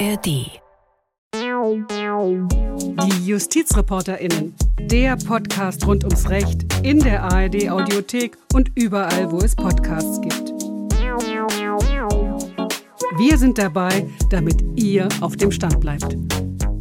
ARD. Die JustizreporterInnen. Der Podcast rund ums Recht in der ARD Audiothek und überall, wo es Podcasts gibt. Wir sind dabei, damit ihr auf dem Stand bleibt.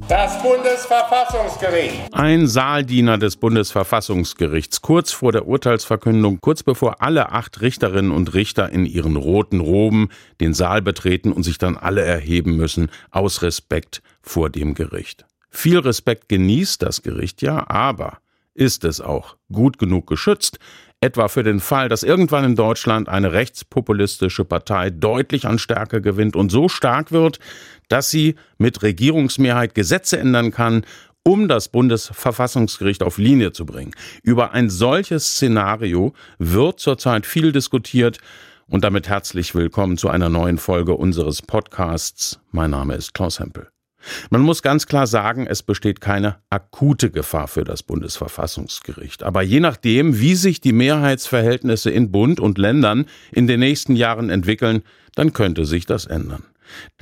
Das Bundesverfassungsgericht. Ein Saaldiener des Bundesverfassungsgerichts kurz vor der Urteilsverkündung, kurz bevor alle acht Richterinnen und Richter in ihren roten Roben den Saal betreten und sich dann alle erheben müssen, aus Respekt vor dem Gericht. Viel Respekt genießt das Gericht ja, aber ist es auch gut genug geschützt, etwa für den Fall, dass irgendwann in Deutschland eine rechtspopulistische Partei deutlich an Stärke gewinnt und so stark wird, dass sie mit Regierungsmehrheit Gesetze ändern kann, um das Bundesverfassungsgericht auf Linie zu bringen. Über ein solches Szenario wird zurzeit viel diskutiert und damit herzlich willkommen zu einer neuen Folge unseres Podcasts. Mein Name ist Klaus Hempel. Man muss ganz klar sagen, es besteht keine akute Gefahr für das Bundesverfassungsgericht. Aber je nachdem, wie sich die Mehrheitsverhältnisse in Bund und Ländern in den nächsten Jahren entwickeln, dann könnte sich das ändern.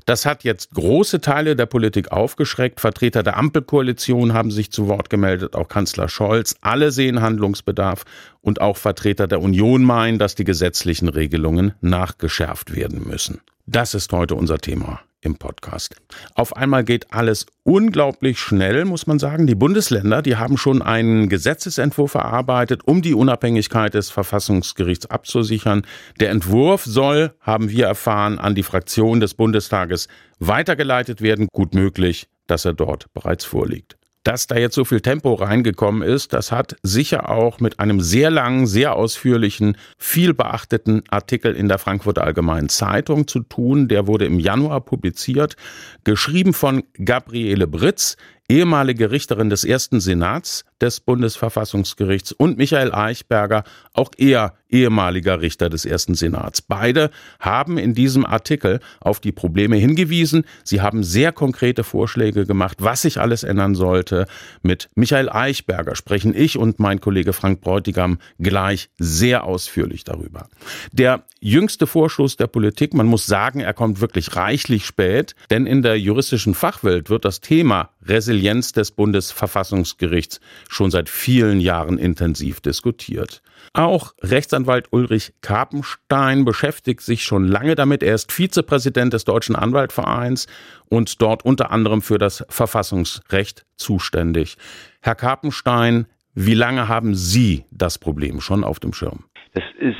Das hat jetzt große Teile der Politik aufgeschreckt. Vertreter der Ampelkoalition haben sich zu Wort gemeldet, auch Kanzler Scholz. Alle sehen Handlungsbedarf und auch Vertreter der Union meinen, dass die gesetzlichen Regelungen nachgeschärft werden müssen. Das ist heute unser Thema im Podcast. Auf einmal geht alles unglaublich schnell, muss man sagen. Die Bundesländer, die haben schon einen Gesetzesentwurf erarbeitet, um die Unabhängigkeit des Verfassungsgerichts abzusichern. Der Entwurf soll, haben wir erfahren, an die Fraktion des Bundestages weitergeleitet werden. Gut möglich, dass er dort bereits vorliegt. Dass da jetzt so viel Tempo reingekommen ist, das hat sicher auch mit einem sehr langen, sehr ausführlichen, viel beachteten Artikel in der Frankfurter Allgemeinen Zeitung zu tun. Der wurde im Januar publiziert, geschrieben von Gabriele Britz, ehemalige Richterin des ersten Senats des Bundesverfassungsgerichts und Michael Eichberger, auch er ehemaliger Richter des ersten Senats. Beide haben in diesem Artikel auf die Probleme hingewiesen. Sie haben sehr konkrete Vorschläge gemacht, was sich alles ändern sollte. Mit Michael Eichberger sprechen ich und mein Kollege Frank Bräutigam gleich sehr ausführlich darüber. Der jüngste Vorschuss der Politik, man muss sagen, er kommt wirklich reichlich spät, denn in der juristischen Fachwelt wird das Thema Resilienz des Bundesverfassungsgerichts schon seit vielen Jahren intensiv diskutiert. Auch Rechtsanwalt Ulrich Karpenstein beschäftigt sich schon lange damit. Er ist Vizepräsident des Deutschen Anwaltvereins und dort unter anderem für das Verfassungsrecht zuständig. Herr Karpenstein, wie lange haben Sie das Problem schon auf dem Schirm? Das ist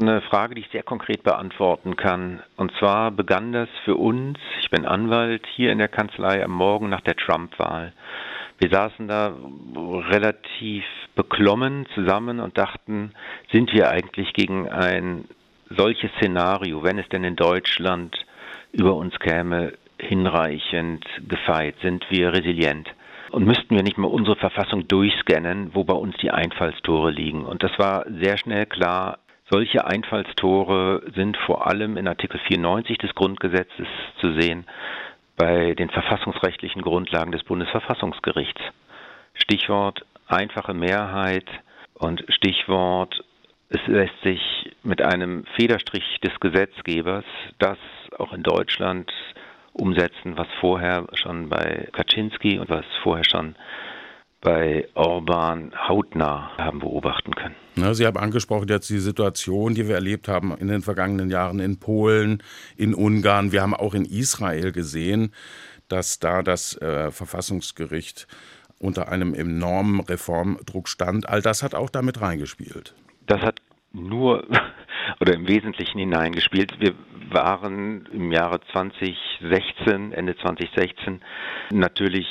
eine Frage, die ich sehr konkret beantworten kann. Und zwar begann das für uns, ich bin Anwalt, hier in der Kanzlei am Morgen nach der Trump-Wahl. Wir saßen da relativ beklommen zusammen und dachten, sind wir eigentlich gegen ein solches Szenario, wenn es denn in Deutschland über uns käme, hinreichend gefeit? Sind wir resilient? Und müssten wir nicht mal unsere Verfassung durchscannen, wo bei uns die Einfallstore liegen? Und das war sehr schnell klar, solche Einfallstore sind vor allem in Artikel 94 des Grundgesetzes zu sehen bei den verfassungsrechtlichen Grundlagen des Bundesverfassungsgerichts. Stichwort einfache Mehrheit und Stichwort es lässt sich mit einem Federstrich des Gesetzgebers das auch in Deutschland umsetzen, was vorher schon bei Kaczynski und was vorher schon bei Orban hautnah haben beobachten können. Sie haben angesprochen jetzt die Situation, die wir erlebt haben in den vergangenen Jahren in Polen, in Ungarn. Wir haben auch in Israel gesehen, dass da das äh, Verfassungsgericht unter einem enormen Reformdruck stand. All das hat auch damit reingespielt. Das hat nur oder im Wesentlichen hineingespielt. Wir waren im Jahre 2016, Ende 2016 natürlich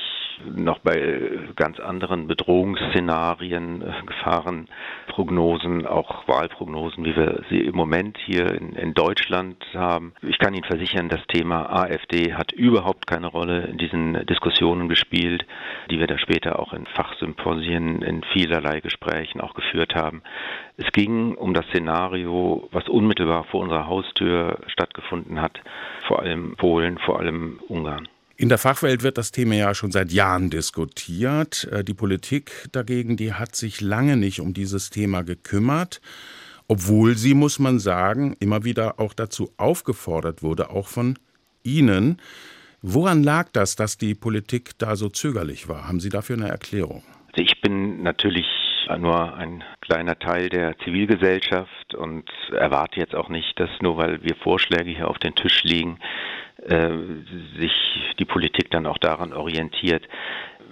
noch bei ganz anderen Bedrohungsszenarien, äh, Gefahrenprognosen, auch Wahlprognosen, wie wir sie im Moment hier in, in Deutschland haben. Ich kann Ihnen versichern, das Thema AfD hat überhaupt keine Rolle in diesen Diskussionen gespielt, die wir da später auch in Fachsymposien, in vielerlei Gesprächen auch geführt haben. Es ging um das Szenario, was unmittelbar vor unserer Haustür stattgefunden hat, vor allem Polen, vor allem Ungarn. In der Fachwelt wird das Thema ja schon seit Jahren diskutiert. Äh, die Politik dagegen, die hat sich lange nicht um dieses Thema gekümmert, obwohl sie, muss man sagen, immer wieder auch dazu aufgefordert wurde, auch von Ihnen. Woran lag das, dass die Politik da so zögerlich war? Haben Sie dafür eine Erklärung? Also ich bin natürlich nur ein kleiner Teil der Zivilgesellschaft und erwarte jetzt auch nicht, dass nur weil wir Vorschläge hier auf den Tisch liegen, äh, sich die Politik dann auch daran orientiert.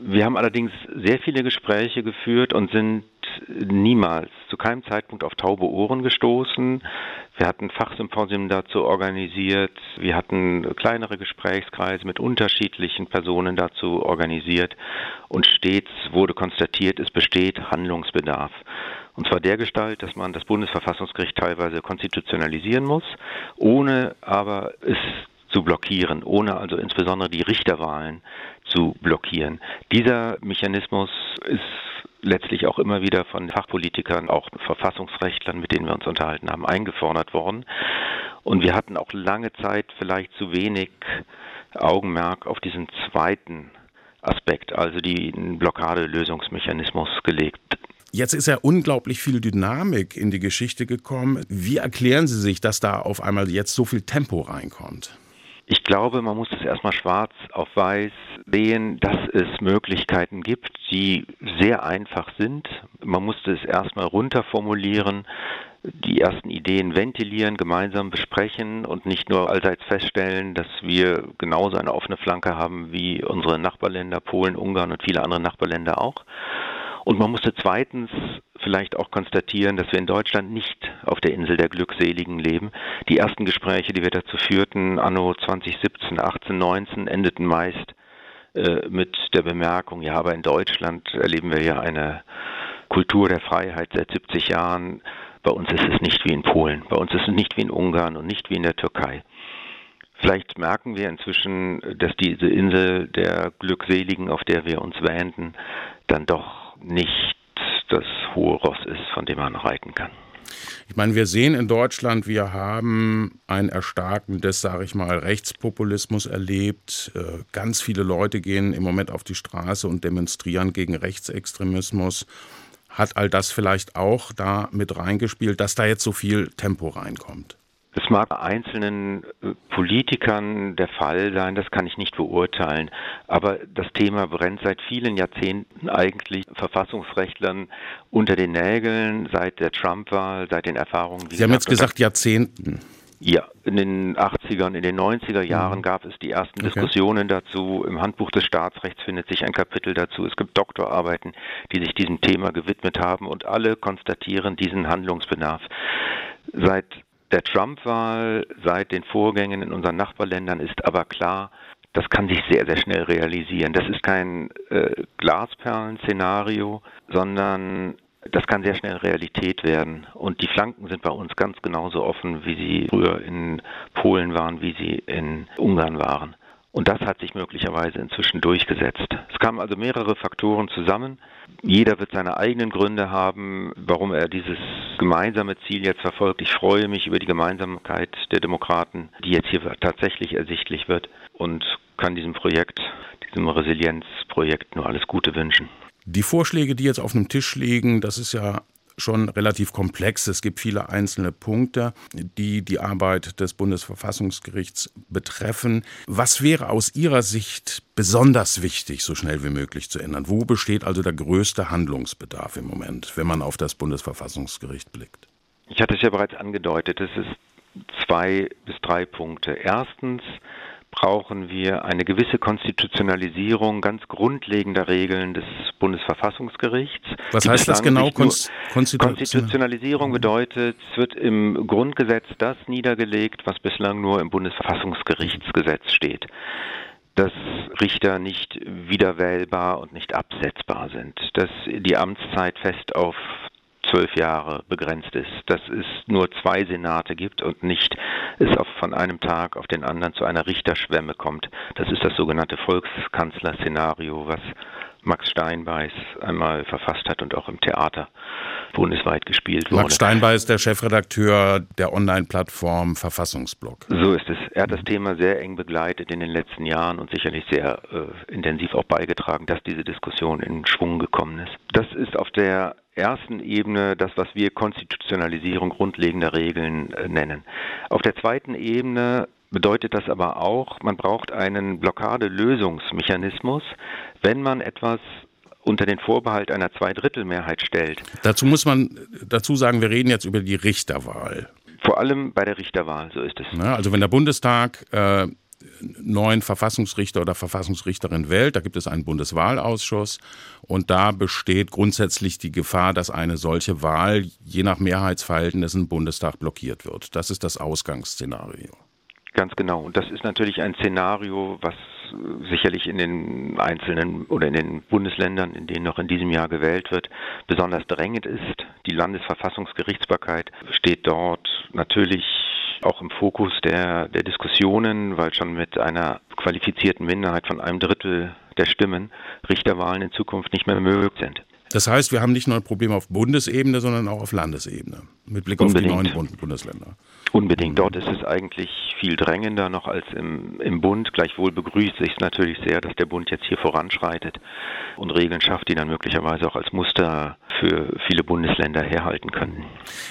Wir haben allerdings sehr viele Gespräche geführt und sind niemals, zu keinem Zeitpunkt auf taube Ohren gestoßen. Wir hatten Fachsymposien dazu organisiert. Wir hatten kleinere Gesprächskreise mit unterschiedlichen Personen dazu organisiert. Und stets wurde konstatiert, es besteht Handlungsbedarf. Und zwar der Gestalt, dass man das Bundesverfassungsgericht teilweise konstitutionalisieren muss, ohne aber es zu blockieren, ohne also insbesondere die Richterwahlen zu blockieren. Dieser Mechanismus ist letztlich auch immer wieder von Fachpolitikern, auch Verfassungsrechtlern, mit denen wir uns unterhalten haben, eingefordert worden. Und wir hatten auch lange Zeit vielleicht zu wenig Augenmerk auf diesen zweiten Aspekt, also den Blockadelösungsmechanismus gelegt. Jetzt ist ja unglaublich viel Dynamik in die Geschichte gekommen. Wie erklären Sie sich, dass da auf einmal jetzt so viel Tempo reinkommt? Ich glaube, man muss es erstmal schwarz auf weiß sehen, dass es Möglichkeiten gibt, die sehr einfach sind. Man musste es erstmal runterformulieren, die ersten Ideen ventilieren, gemeinsam besprechen und nicht nur allseits feststellen, dass wir genauso eine offene Flanke haben wie unsere Nachbarländer Polen, Ungarn und viele andere Nachbarländer auch. Und man musste zweitens vielleicht auch konstatieren, dass wir in Deutschland nicht auf der Insel der Glückseligen leben. Die ersten Gespräche, die wir dazu führten, anno 2017, 18, 19, endeten meist äh, mit der Bemerkung, ja, aber in Deutschland erleben wir ja eine Kultur der Freiheit seit 70 Jahren. Bei uns ist es nicht wie in Polen, bei uns ist es nicht wie in Ungarn und nicht wie in der Türkei. Vielleicht merken wir inzwischen, dass diese Insel der Glückseligen, auf der wir uns wähnten, dann doch nicht das hohe Ross ist, von dem man reiten kann. Ich meine, wir sehen in Deutschland, wir haben ein Erstarken des, sage ich mal, Rechtspopulismus erlebt. Äh, ganz viele Leute gehen im Moment auf die Straße und demonstrieren gegen Rechtsextremismus. Hat all das vielleicht auch da mit reingespielt, dass da jetzt so viel Tempo reinkommt? Es mag einzelnen äh, Politikern der Fall sein, das kann ich nicht beurteilen. Aber das Thema brennt seit vielen Jahrzehnten eigentlich Verfassungsrechtlern unter den Nägeln, seit der Trump-Wahl, seit den Erfahrungen. Sie haben jetzt gesagt Jahrzehnten. Ja, in den 80ern, in den 90er Jahren mhm. gab es die ersten okay. Diskussionen dazu. Im Handbuch des Staatsrechts findet sich ein Kapitel dazu. Es gibt Doktorarbeiten, die sich diesem Thema gewidmet haben und alle konstatieren diesen Handlungsbedarf. Seit der Trump-Wahl seit den Vorgängen in unseren Nachbarländern ist aber klar, das kann sich sehr, sehr schnell realisieren. Das ist kein äh, Glasperlen-Szenario, sondern das kann sehr schnell Realität werden. Und die Flanken sind bei uns ganz genauso offen, wie sie früher in Polen waren, wie sie in Ungarn waren. Und das hat sich möglicherweise inzwischen durchgesetzt. Es kamen also mehrere Faktoren zusammen. Jeder wird seine eigenen Gründe haben, warum er dieses gemeinsame Ziel jetzt verfolgt. Ich freue mich über die Gemeinsamkeit der Demokraten, die jetzt hier tatsächlich ersichtlich wird und kann diesem Projekt, diesem Resilienzprojekt nur alles Gute wünschen. Die Vorschläge, die jetzt auf dem Tisch liegen, das ist ja schon relativ komplex. Es gibt viele einzelne Punkte, die die Arbeit des Bundesverfassungsgerichts betreffen. Was wäre aus Ihrer Sicht besonders wichtig, so schnell wie möglich zu ändern? Wo besteht also der größte Handlungsbedarf im Moment, wenn man auf das Bundesverfassungsgericht blickt? Ich hatte es ja bereits angedeutet, es ist zwei bis drei Punkte. Erstens brauchen wir eine gewisse Konstitutionalisierung ganz grundlegender Regeln des Bundesverfassungsgerichts. Was heißt das genau? Konstitutionalisierung bedeutet, es wird im Grundgesetz das niedergelegt, was bislang nur im Bundesverfassungsgerichtsgesetz steht dass Richter nicht wiederwählbar und nicht absetzbar sind, dass die Amtszeit fest auf zwölf Jahre begrenzt ist, dass es nur zwei Senate gibt und nicht es auf, von einem Tag auf den anderen zu einer Richterschwemme kommt. Das ist das sogenannte Volkskanzler-Szenario, was Max Steinbeiß einmal verfasst hat und auch im Theater bundesweit gespielt wurde. Max Steinbeiß ist der Chefredakteur der Online-Plattform Verfassungsblock. So ist es. Er hat das Thema sehr eng begleitet in den letzten Jahren und sicherlich sehr äh, intensiv auch beigetragen, dass diese Diskussion in Schwung gekommen ist. Das ist auf der ersten Ebene das, was wir Konstitutionalisierung grundlegender Regeln äh, nennen. Auf der zweiten Ebene bedeutet das aber auch, man braucht einen Blockadelösungsmechanismus, wenn man etwas unter den Vorbehalt einer Zweidrittelmehrheit stellt. Dazu muss man dazu sagen, wir reden jetzt über die Richterwahl. Vor allem bei der Richterwahl, so ist es. Ja, also wenn der Bundestag äh, neuen Verfassungsrichter oder Verfassungsrichterin wählt, da gibt es einen Bundeswahlausschuss und da besteht grundsätzlich die Gefahr, dass eine solche Wahl je nach Mehrheitsverhältnis im Bundestag blockiert wird. Das ist das Ausgangsszenario. Ganz genau. Und das ist natürlich ein Szenario, was sicherlich in den einzelnen oder in den Bundesländern, in denen noch in diesem Jahr gewählt wird, besonders drängend ist. Die Landesverfassungsgerichtsbarkeit steht dort natürlich auch im Fokus der, der Diskussionen, weil schon mit einer qualifizierten Minderheit von einem Drittel der Stimmen Richterwahlen in Zukunft nicht mehr möglich sind. Das heißt, wir haben nicht nur ein Problem auf Bundesebene, sondern auch auf Landesebene mit Blick Unbedingt. auf die neuen Bundesländer. Unbedingt. Dort ist es eigentlich viel drängender noch als im, im Bund. Gleichwohl begrüßt sich natürlich sehr, dass der Bund jetzt hier voranschreitet und Regeln schafft, die dann möglicherweise auch als Muster für viele Bundesländer herhalten können.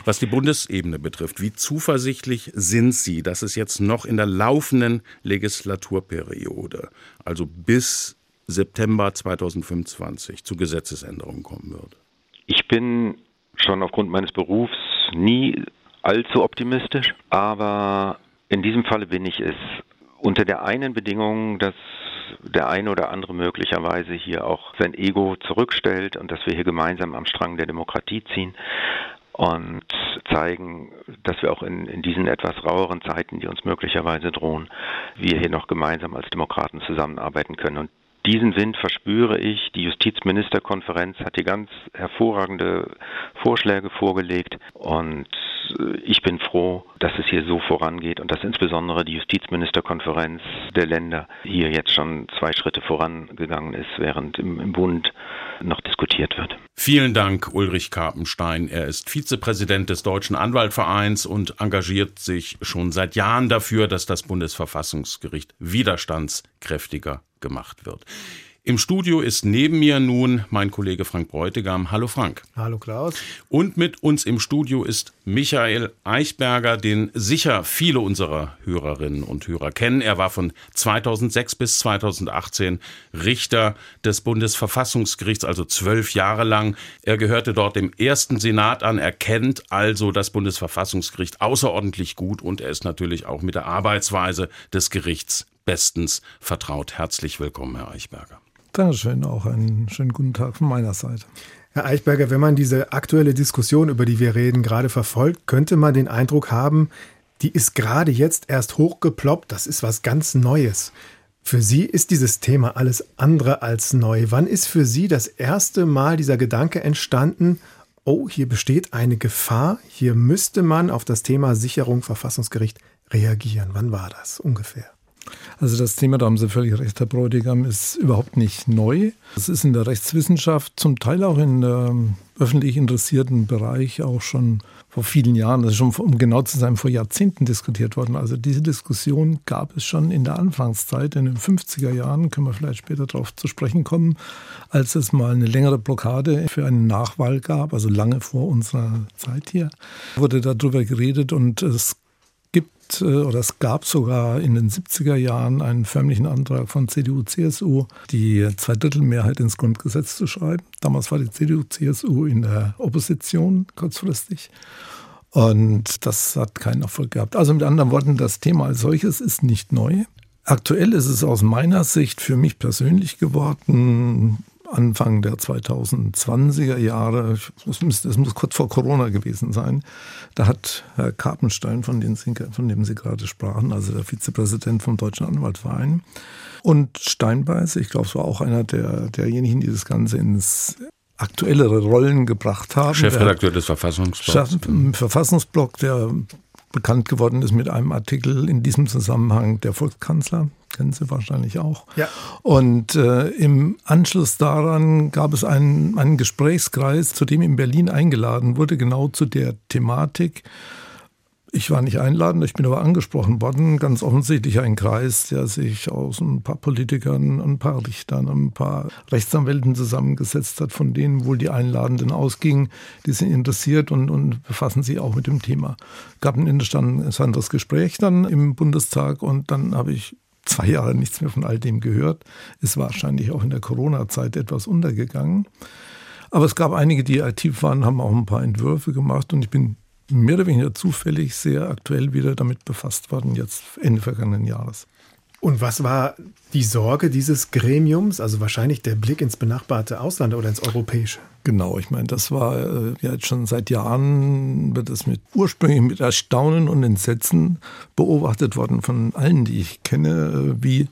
Was die Bundesebene betrifft, wie zuversichtlich sind Sie, dass es jetzt noch in der laufenden Legislaturperiode, also bis September 2025, zu Gesetzesänderungen kommen wird? Ich bin schon aufgrund meines Berufs nie allzu optimistisch, aber in diesem Falle bin ich es unter der einen Bedingung, dass der eine oder andere möglicherweise hier auch sein Ego zurückstellt und dass wir hier gemeinsam am Strang der Demokratie ziehen und zeigen, dass wir auch in, in diesen etwas raueren Zeiten, die uns möglicherweise drohen, wir hier noch gemeinsam als Demokraten zusammenarbeiten können. Und diesen Wind verspüre ich. Die Justizministerkonferenz hat hier ganz hervorragende Vorschläge vorgelegt und äh, ich bin froh, dass es hier so vorangeht und dass insbesondere die Justizministerkonferenz der Länder hier jetzt schon zwei Schritte vorangegangen ist, während im, im Bund noch diskutiert wird. Vielen Dank, Ulrich Karpenstein. Er ist Vizepräsident des Deutschen Anwaltvereins und engagiert sich schon seit Jahren dafür, dass das Bundesverfassungsgericht widerstandskräftiger gemacht wird. Im Studio ist neben mir nun mein Kollege Frank Bräutigam. Hallo Frank. Hallo Klaus. Und mit uns im Studio ist Michael Eichberger, den sicher viele unserer Hörerinnen und Hörer kennen. Er war von 2006 bis 2018 Richter des Bundesverfassungsgerichts, also zwölf Jahre lang. Er gehörte dort dem ersten Senat an. Er kennt also das Bundesverfassungsgericht außerordentlich gut und er ist natürlich auch mit der Arbeitsweise des Gerichts bestens vertraut. Herzlich willkommen, Herr Eichberger. Dankeschön, auch einen schönen guten Tag von meiner Seite. Herr Eichberger, wenn man diese aktuelle Diskussion, über die wir reden, gerade verfolgt, könnte man den Eindruck haben, die ist gerade jetzt erst hochgeploppt, das ist was ganz Neues. Für Sie ist dieses Thema alles andere als neu. Wann ist für Sie das erste Mal dieser Gedanke entstanden, oh, hier besteht eine Gefahr, hier müsste man auf das Thema Sicherung Verfassungsgericht reagieren? Wann war das ungefähr? Also das Thema, da haben Sie völlig recht, Herr Bräutigam, ist überhaupt nicht neu. Es ist in der Rechtswissenschaft, zum Teil auch in der öffentlich interessierten Bereich auch schon vor vielen Jahren, ist schon, um genau zu sein, vor Jahrzehnten diskutiert worden. Also diese Diskussion gab es schon in der Anfangszeit, in den 50er Jahren, können wir vielleicht später darauf zu sprechen kommen, als es mal eine längere Blockade für eine Nachwahl gab, also lange vor unserer Zeit hier, wurde darüber geredet und es äh, oder es gab sogar in den 70er Jahren einen förmlichen Antrag von CDU, CSU, die Zweidrittelmehrheit ins Grundgesetz zu schreiben. Damals war die CDU, CSU in der Opposition kurzfristig. Und das hat keinen Erfolg gehabt. Also mit anderen Worten, das Thema als solches ist nicht neu. Aktuell ist es aus meiner Sicht für mich persönlich geworden, Anfang der 2020er Jahre, es muss, das muss kurz vor Corona gewesen sein, da hat Herr Karpenstein, von dem, Sie, von dem Sie gerade sprachen, also der Vizepräsident vom Deutschen Anwaltverein, und Steinbeiß, ich glaube, es war auch einer der, derjenigen, die das Ganze ins aktuellere Rollen gebracht haben. Chefredakteur des Verfassungsblocks. Verfassungsblock, der bekannt geworden ist mit einem Artikel in diesem Zusammenhang der Volkskanzler, kennen Sie wahrscheinlich auch. Ja. Und äh, im Anschluss daran gab es einen, einen Gesprächskreis, zu dem in Berlin eingeladen wurde, genau zu der Thematik. Ich war nicht einladend, ich bin aber angesprochen worden. Ganz offensichtlich ein Kreis, der sich aus ein paar Politikern, ein paar Richtern, ein paar Rechtsanwälten zusammengesetzt hat, von denen wohl die Einladenden ausgingen. Die sind interessiert und, und befassen sich auch mit dem Thema. Gab ein interessantes Gespräch dann im Bundestag und dann habe ich zwei Jahre nichts mehr von all dem gehört. Ist wahrscheinlich auch in der Corona-Zeit etwas untergegangen. Aber es gab einige, die aktiv waren, haben auch ein paar Entwürfe gemacht und ich bin mehr oder weniger zufällig sehr aktuell wieder damit befasst worden, jetzt Ende vergangenen Jahres. Und was war die Sorge dieses Gremiums? Also wahrscheinlich der Blick ins benachbarte Ausland oder ins europäische? Genau, ich meine, das war äh, ja jetzt schon seit Jahren, wird das mit ursprünglich mit Erstaunen und Entsetzen beobachtet worden von allen, die ich kenne, äh, wie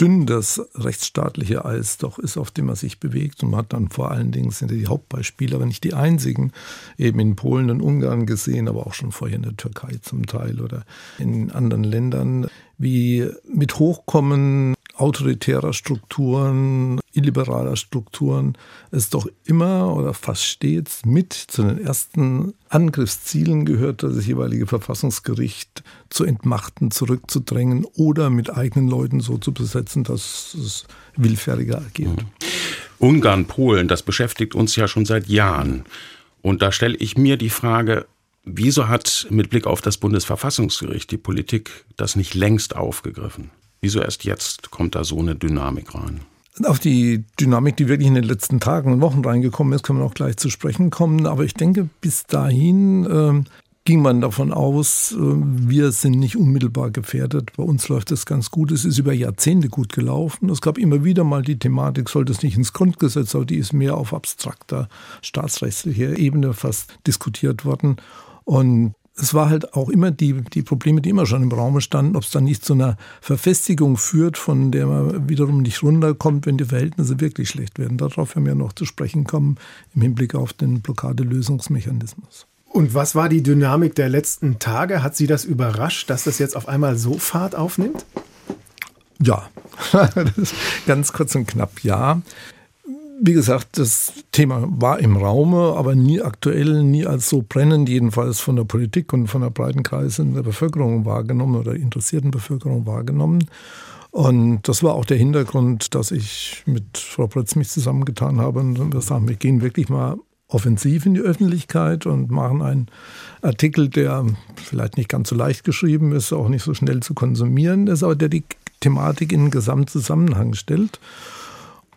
dünn das rechtsstaatliche Eis doch ist, auf dem man sich bewegt. Und man hat dann vor allen Dingen, sind die Hauptbeispiele, aber nicht die einzigen, eben in Polen und Ungarn gesehen, aber auch schon vorher in der Türkei zum Teil oder in anderen Ländern, wie mit Hochkommen autoritärer Strukturen, illiberaler Strukturen es doch immer oder fast stets mit zu den ersten Angriffszielen gehört, das jeweilige Verfassungsgericht zu entmachten, zurückzudrängen oder mit eigenen Leuten so zu besetzen, dass es willfähriger agiert. Mhm. Ungarn, Polen, das beschäftigt uns ja schon seit Jahren. Und da stelle ich mir die Frage, wieso hat mit Blick auf das Bundesverfassungsgericht die Politik das nicht längst aufgegriffen? Wieso erst jetzt kommt da so eine Dynamik rein? Auf die Dynamik, die wirklich in den letzten Tagen und Wochen reingekommen ist, können wir auch gleich zu sprechen kommen. Aber ich denke, bis dahin äh, ging man davon aus, äh, wir sind nicht unmittelbar gefährdet. Bei uns läuft es ganz gut. Es ist über Jahrzehnte gut gelaufen. Es gab immer wieder mal die Thematik, sollte es nicht ins Grundgesetz, aber die ist mehr auf abstrakter staatsrechtlicher Ebene fast diskutiert worden. Und es war halt auch immer die, die Probleme, die immer schon im Raum standen, ob es dann nicht zu einer Verfestigung führt, von der man wiederum nicht runterkommt, wenn die Verhältnisse wirklich schlecht werden. Darauf werden wir noch zu sprechen kommen im Hinblick auf den Blockadelösungsmechanismus. Und was war die Dynamik der letzten Tage? Hat Sie das überrascht, dass das jetzt auf einmal so Fahrt aufnimmt? Ja, ganz kurz und knapp ja wie gesagt, das Thema war im Raume, aber nie aktuell, nie als so brennend, jedenfalls von der Politik und von der breiten Kreise in der Bevölkerung wahrgenommen oder interessierten Bevölkerung wahrgenommen. Und das war auch der Hintergrund, dass ich mit Frau Prötz mich zusammengetan habe und wir sagen, wir gehen wirklich mal offensiv in die Öffentlichkeit und machen einen Artikel, der vielleicht nicht ganz so leicht geschrieben ist, auch nicht so schnell zu konsumieren ist, aber der die Thematik in einen Gesamtzusammenhang stellt.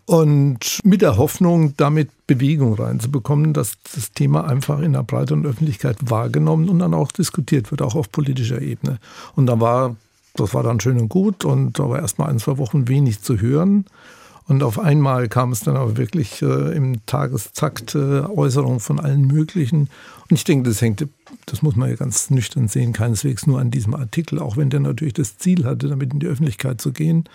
Und mit der Hoffnung, damit Bewegung reinzubekommen, dass das Thema einfach in der breiteren Öffentlichkeit wahrgenommen und dann auch diskutiert wird, auch auf politischer Ebene. Und da war, das war dann schön und gut und da war erstmal ein, zwei Wochen wenig zu hören. Und auf einmal kam es dann aber wirklich äh, im Tageszakt äh, Äußerungen von allen möglichen. Und ich denke, das hängt, das muss man ja ganz nüchtern sehen, keineswegs nur an diesem Artikel, auch wenn der natürlich das Ziel hatte, damit in die Öffentlichkeit zu gehen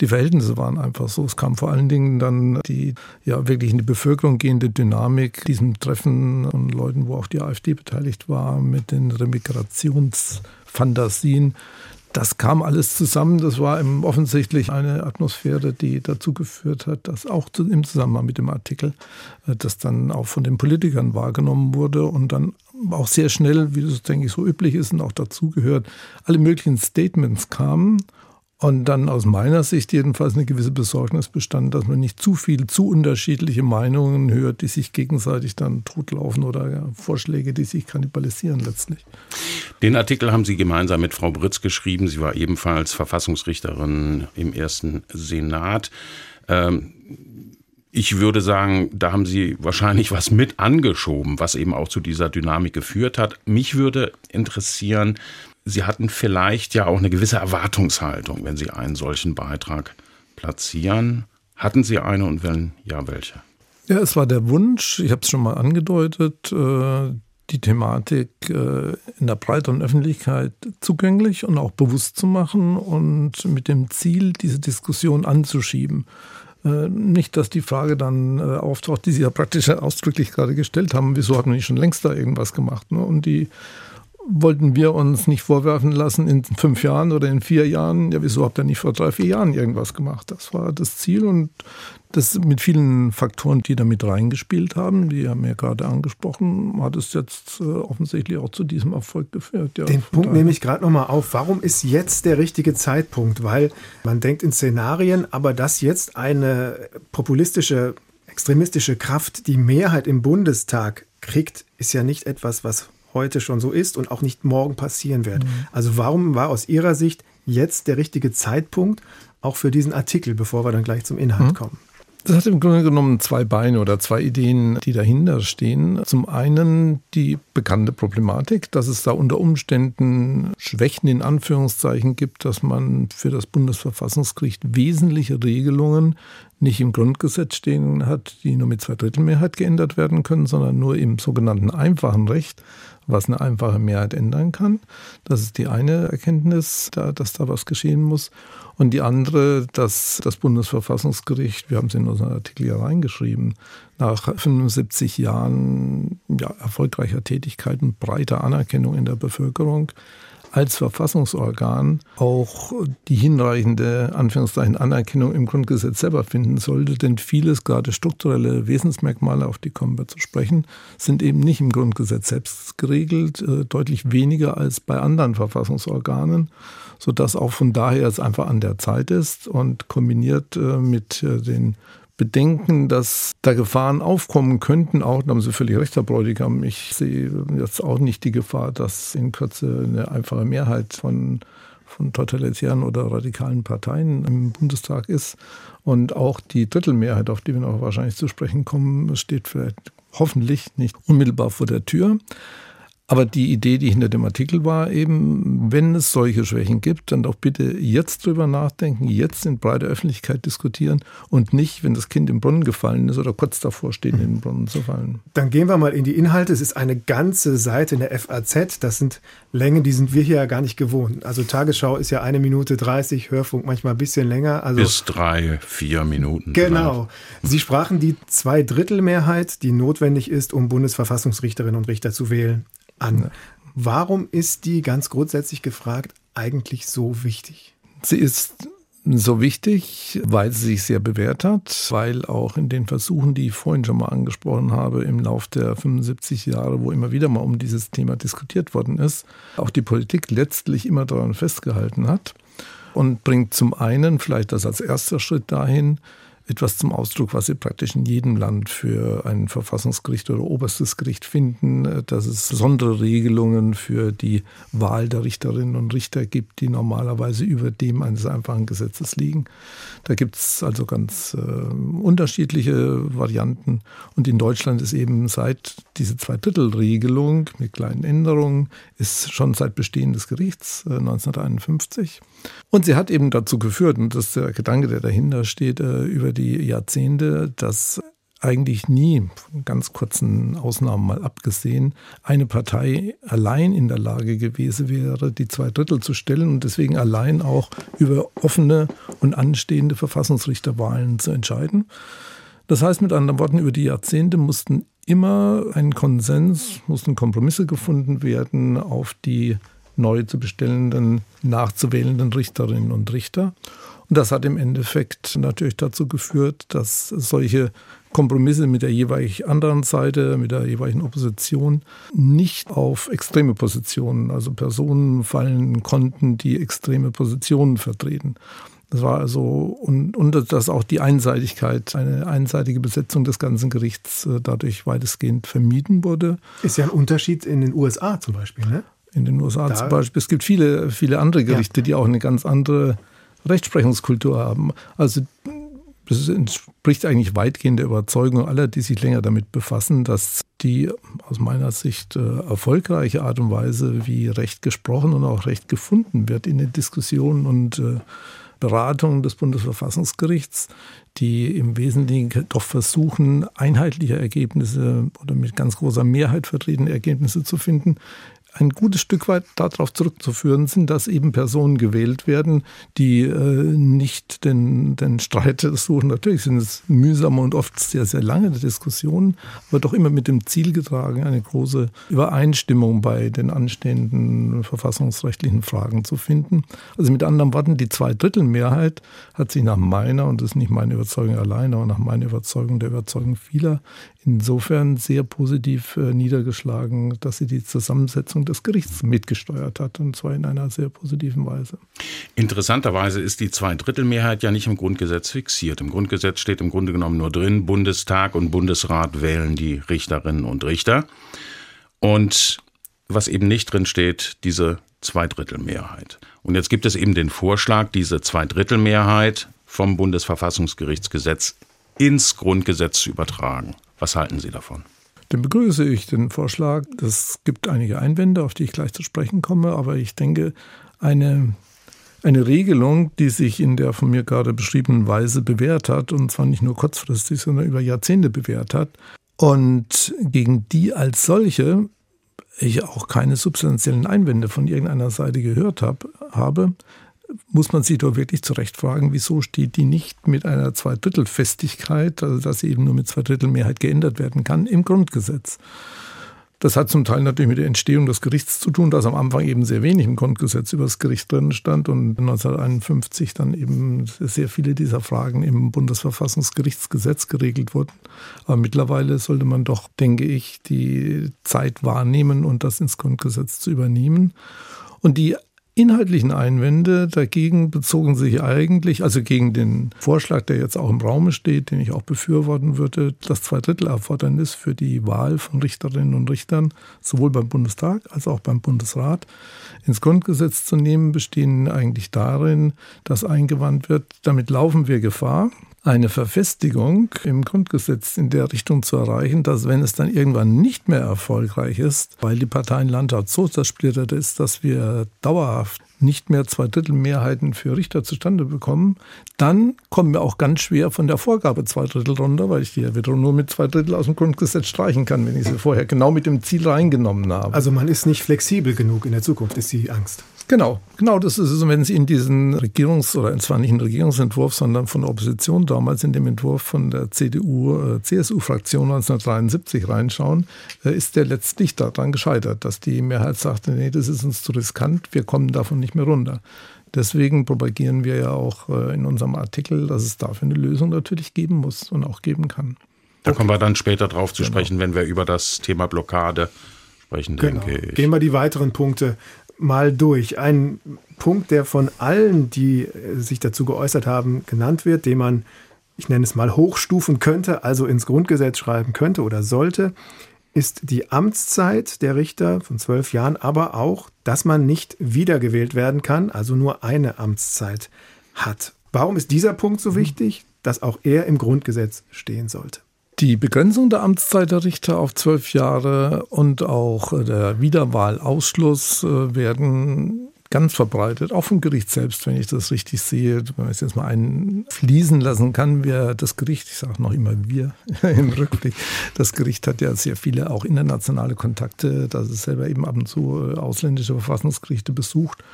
die Verhältnisse waren einfach so. Es kam vor allen Dingen dann die ja wirklich in die Bevölkerung gehende Dynamik, diesem Treffen von Leuten, wo auch die AfD beteiligt war, mit den Remigrationsfantasien. Das kam alles zusammen. Das war offensichtlich eine Atmosphäre, die dazu geführt hat, dass auch im Zusammenhang mit dem Artikel, äh, das dann auch von den Politikern wahrgenommen wurde und dann auch sehr schnell, wie das denke ich so üblich ist und auch dazugehört, alle möglichen Statements kamen und dann aus meiner Sicht jedenfalls eine gewisse Besorgnis bestand, dass man nicht zu viel, zu unterschiedliche Meinungen hört, die sich gegenseitig dann totlaufen oder ja, Vorschläge, die sich kannibalisieren letztlich. Den Artikel haben Sie gemeinsam mit Frau Britz geschrieben. Sie war ebenfalls Verfassungsrichterin im ersten Senat. Ähm, ich würde sagen, da haben Sie wahrscheinlich was mit angeschoben, was eben auch zu dieser Dynamik geführt hat. Mich würde interessieren, Sie hatten vielleicht ja auch eine gewisse Erwartungshaltung, wenn Sie einen solchen Beitrag platzieren. Hatten Sie eine und wenn ja, welche? Ja, es war der Wunsch, ich habe es schon mal angedeutet, äh, die Thematik äh, in der breiteren Öffentlichkeit zugänglich und auch bewusst zu machen und mit dem Ziel, diese Diskussion anzuschieben. Äh, nicht, dass die Frage dann auftaucht, die Sie ja praktisch ausdrücklich gerade gestellt haben, wieso hat man nicht schon längst da irgendwas gemacht? Ne? Und die wollten wir uns nicht vorwerfen lassen in fünf Jahren oder in vier Jahren, ja, wieso habt ihr nicht vor drei, vier Jahren irgendwas gemacht? Das war das Ziel und das mit vielen Faktoren, die da mit reingespielt haben, die haben wir gerade angesprochen, hat es jetzt äh, offensichtlich auch zu diesem Erfolg geführt. Ja, Den Punkt nehme ich gerade nochmal auf. Warum ist jetzt der richtige Zeitpunkt? Weil man denkt in Szenarien, aber dass jetzt eine populistische, extremistische Kraft die Mehrheit im Bundestag kriegt, ist ja nicht etwas, was heute schon so ist und auch nicht morgen passieren wird. Mhm. Also warum war aus Ihrer Sicht jetzt der richtige Zeitpunkt auch für diesen Artikel, bevor wir dann gleich zum Inhalt mhm. kommen? Das hat im Grunde genommen zwei Beine oder zwei Ideen, die dahinter stehen. Zum einen die bekannte Problematik, dass es da unter Umständen Schwächen in Anführungszeichen gibt, dass man für das Bundesverfassungsgericht wesentliche Regelungen nicht im Grundgesetz stehen hat, die nur mit Zweidrittelmehrheit geändert werden können, sondern nur im sogenannten einfachen Recht, was eine einfache Mehrheit ändern kann. Das ist die eine Erkenntnis, dass da was geschehen muss. Und die andere, dass das Bundesverfassungsgericht, wir haben es in unseren Artikel ja reingeschrieben, nach 75 Jahren ja, erfolgreicher Tätigkeit und breiter Anerkennung in der Bevölkerung als Verfassungsorgan auch die hinreichende Anführungszeichen Anerkennung im Grundgesetz selber finden sollte, denn vieles, gerade strukturelle Wesensmerkmale, auf die kommen wir zu sprechen, sind eben nicht im Grundgesetz selbst geregelt, äh, deutlich weniger als bei anderen Verfassungsorganen, sodass auch von daher es einfach an der Zeit ist und kombiniert äh, mit äh, den Bedenken, dass da Gefahren aufkommen könnten, auch, da haben Sie völlig recht, Herr Bräutigam, ich sehe jetzt auch nicht die Gefahr, dass in Kürze eine einfache Mehrheit von, von totalitären oder radikalen Parteien im Bundestag ist. Und auch die Drittelmehrheit, auf die wir noch wahrscheinlich zu sprechen kommen, steht vielleicht hoffentlich nicht unmittelbar vor der Tür. Aber die Idee, die hinter dem Artikel war, eben, wenn es solche Schwächen gibt, dann doch bitte jetzt drüber nachdenken, jetzt in breiter Öffentlichkeit diskutieren und nicht, wenn das Kind im Brunnen gefallen ist oder kurz davor steht, in den Brunnen zu fallen. Dann gehen wir mal in die Inhalte. Es ist eine ganze Seite in der FAZ. Das sind Längen, die sind wir hier ja gar nicht gewohnt. Also Tagesschau ist ja eine Minute 30, Hörfunk manchmal ein bisschen länger. Also Bis drei, vier Minuten. Genau. Sie sprachen die Zweidrittelmehrheit, die notwendig ist, um Bundesverfassungsrichterinnen und Richter zu wählen an. Warum ist die ganz grundsätzlich gefragt eigentlich so wichtig? Sie ist so wichtig, weil sie sich sehr bewährt hat, weil auch in den Versuchen, die ich vorhin schon mal angesprochen habe, im Lauf der 75 Jahre, wo immer wieder mal um dieses Thema diskutiert worden ist, auch die Politik letztlich immer daran festgehalten hat und bringt zum einen vielleicht das als erster Schritt dahin, etwas zum Ausdruck, was Sie praktisch in jedem Land für ein Verfassungsgericht oder oberstes Gericht finden, dass es besondere Regelungen für die Wahl der Richterinnen und Richter gibt, die normalerweise über dem eines einfachen Gesetzes liegen. Da gibt es also ganz äh, unterschiedliche Varianten. Und in Deutschland ist eben seit diese Zweidrittelregelung mit kleinen Änderungen, ist schon seit Bestehen des Gerichts äh, 1951. Und sie hat eben dazu geführt, und das ist der Gedanke, der dahinter steht, äh, über die Jahrzehnte, dass eigentlich nie, von ganz kurzen Ausnahmen mal abgesehen, eine Partei allein in der Lage gewesen wäre, die zwei Drittel zu stellen und deswegen allein auch über offene und anstehende Verfassungsrichterwahlen zu entscheiden. Das heißt mit anderen Worten, über die Jahrzehnte mussten immer ein Konsens, mussten Kompromisse gefunden werden auf die neu zu bestellenden, nachzuwählenden Richterinnen und Richter. Und das hat im Endeffekt natürlich dazu geführt, dass solche Kompromisse mit der jeweils anderen Seite, mit der jeweiligen Opposition nicht auf extreme Positionen, also Personen fallen konnten, die extreme Positionen vertreten. Das war also, und, und dass auch die Einseitigkeit, eine einseitige Besetzung des ganzen Gerichts äh, dadurch weitestgehend vermieden wurde. Ist ja ein Unterschied in den USA zum Beispiel, ne? In den USA da zum Beispiel. Es gibt viele, viele andere Gerichte, ja. die auch eine ganz andere Rechtsprechungskultur haben. Also das entspricht eigentlich weitgehend der Überzeugung aller, die sich länger damit befassen, dass die aus meiner Sicht äh, erfolgreiche Art und Weise, wie Recht gesprochen und auch Recht gefunden wird in den Diskussionen und äh, Beratungen des Bundesverfassungsgerichts, die im Wesentlichen doch versuchen, einheitliche Ergebnisse oder mit ganz großer Mehrheit vertretene Ergebnisse zu finden, ein gutes Stück weit darauf zurückzuführen sind, dass eben Personen gewählt werden, die äh, nicht den, den Streit suchen. Natürlich sind es mühsame und oft sehr, sehr lange Diskussionen, aber doch immer mit dem Ziel getragen, eine große Übereinstimmung bei den anstehenden verfassungsrechtlichen Fragen zu finden. Also mit anderen Worten, die Zweidrittelmehrheit hat sich nach meiner, und das ist nicht meine Überzeugung alleine, aber nach meiner Überzeugung, der Überzeugung vieler, insofern sehr positiv äh, niedergeschlagen, dass sie die Zusammensetzung des Gerichts mitgesteuert hat, und zwar in einer sehr positiven Weise. Interessanterweise ist die Zweidrittelmehrheit ja nicht im Grundgesetz fixiert. Im Grundgesetz steht im Grunde genommen nur drin, Bundestag und Bundesrat wählen die Richterinnen und Richter. Und was eben nicht drin steht, diese Zweidrittelmehrheit. Und jetzt gibt es eben den Vorschlag, diese Zweidrittelmehrheit vom Bundesverfassungsgerichtsgesetz ins Grundgesetz zu übertragen. Was halten Sie davon? Dann begrüße ich den Vorschlag. Es gibt einige Einwände, auf die ich gleich zu sprechen komme, aber ich denke, eine, eine Regelung, die sich in der von mir gerade beschriebenen Weise bewährt hat, und zwar nicht nur kurzfristig, sondern über Jahrzehnte bewährt hat, und gegen die als solche ich auch keine substanziellen Einwände von irgendeiner Seite gehört hab, habe, muss man sich doch wirklich zurecht fragen, wieso steht die nicht mit einer Zweidrittelfestigkeit, also dass sie eben nur mit Zweidrittelmehrheit geändert werden kann, im Grundgesetz. Das hat zum Teil natürlich mit der Entstehung des Gerichts zu tun, dass am Anfang eben sehr wenig im Grundgesetz über das Gericht drin stand und 1951 dann eben sehr viele dieser Fragen im Bundesverfassungsgerichtsgesetz geregelt wurden. Aber mittlerweile sollte man doch, denke ich, die Zeit wahrnehmen und das ins Grundgesetz zu übernehmen. Und die inhaltlichen Einwände dagegen bezogen sich eigentlich, also gegen den Vorschlag, der jetzt auch im Raume steht, den ich auch befürworten würde, das Zweidrittelerfordernis für die Wahl von Richterinnen und Richtern sowohl beim Bundestag als auch beim Bundesrat ins Grundgesetz zu nehmen, bestehen eigentlich darin, dass eingewandt wird, damit laufen wir Gefahr, eine Verfestigung im Grundgesetz in der Richtung zu erreichen, dass wenn es dann irgendwann nicht mehr erfolgreich ist, weil die Parteienlandtag so zersplittert ist, dass wir dauerhaft nicht mehr Zweidrittelmehrheiten für Richter zustande bekommen, dann kommen wir auch ganz schwer von der Vorgabe zwei Drittel runter, weil ich die ja wiederum nur mit zwei Drittel aus dem Grundgesetz streichen kann, wenn ich sie vorher genau mit dem Ziel reingenommen habe. Also man ist nicht flexibel genug in der Zukunft, ist die Angst. Genau, genau das ist es. wenn Sie in diesen Regierungs- oder zwar nicht in Regierungsentwurf, sondern von der Opposition damals in dem Entwurf von der CDU-CSU-Fraktion äh, 1973 reinschauen, äh, ist der letztlich daran gescheitert, dass die Mehrheit sagte, nee, das ist uns zu riskant, wir kommen davon nicht mehr runter. Deswegen propagieren wir ja auch äh, in unserem Artikel, dass es dafür eine Lösung natürlich geben muss und auch geben kann. Da kommen wir dann später drauf zu genau. sprechen, wenn wir über das Thema Blockade sprechen, genau. denke ich. Gehen wir die weiteren Punkte mal durch. Ein Punkt, der von allen, die äh, sich dazu geäußert haben, genannt wird, den man, ich nenne es mal, hochstufen könnte, also ins Grundgesetz schreiben könnte oder sollte, ist die Amtszeit der Richter von zwölf Jahren, aber auch, dass man nicht wiedergewählt werden kann, also nur eine Amtszeit hat. Warum ist dieser Punkt so wichtig, dass auch er im Grundgesetz stehen sollte? Die Begrenzung der Amtszeit der Richter auf zwölf Jahre und auch der Wiederwahlausschluss äh, werden ganz verbreitet, auch vom Gericht selbst, wenn ich das richtig sehe, wenn man es jetzt mal einfließen lassen kann, wir das Gericht, ich sage noch immer wir im Rückblick, das Gericht hat ja sehr viele auch internationale Kontakte, dass es selber eben ab und zu äh, ausländische Verfassungsgerichte besucht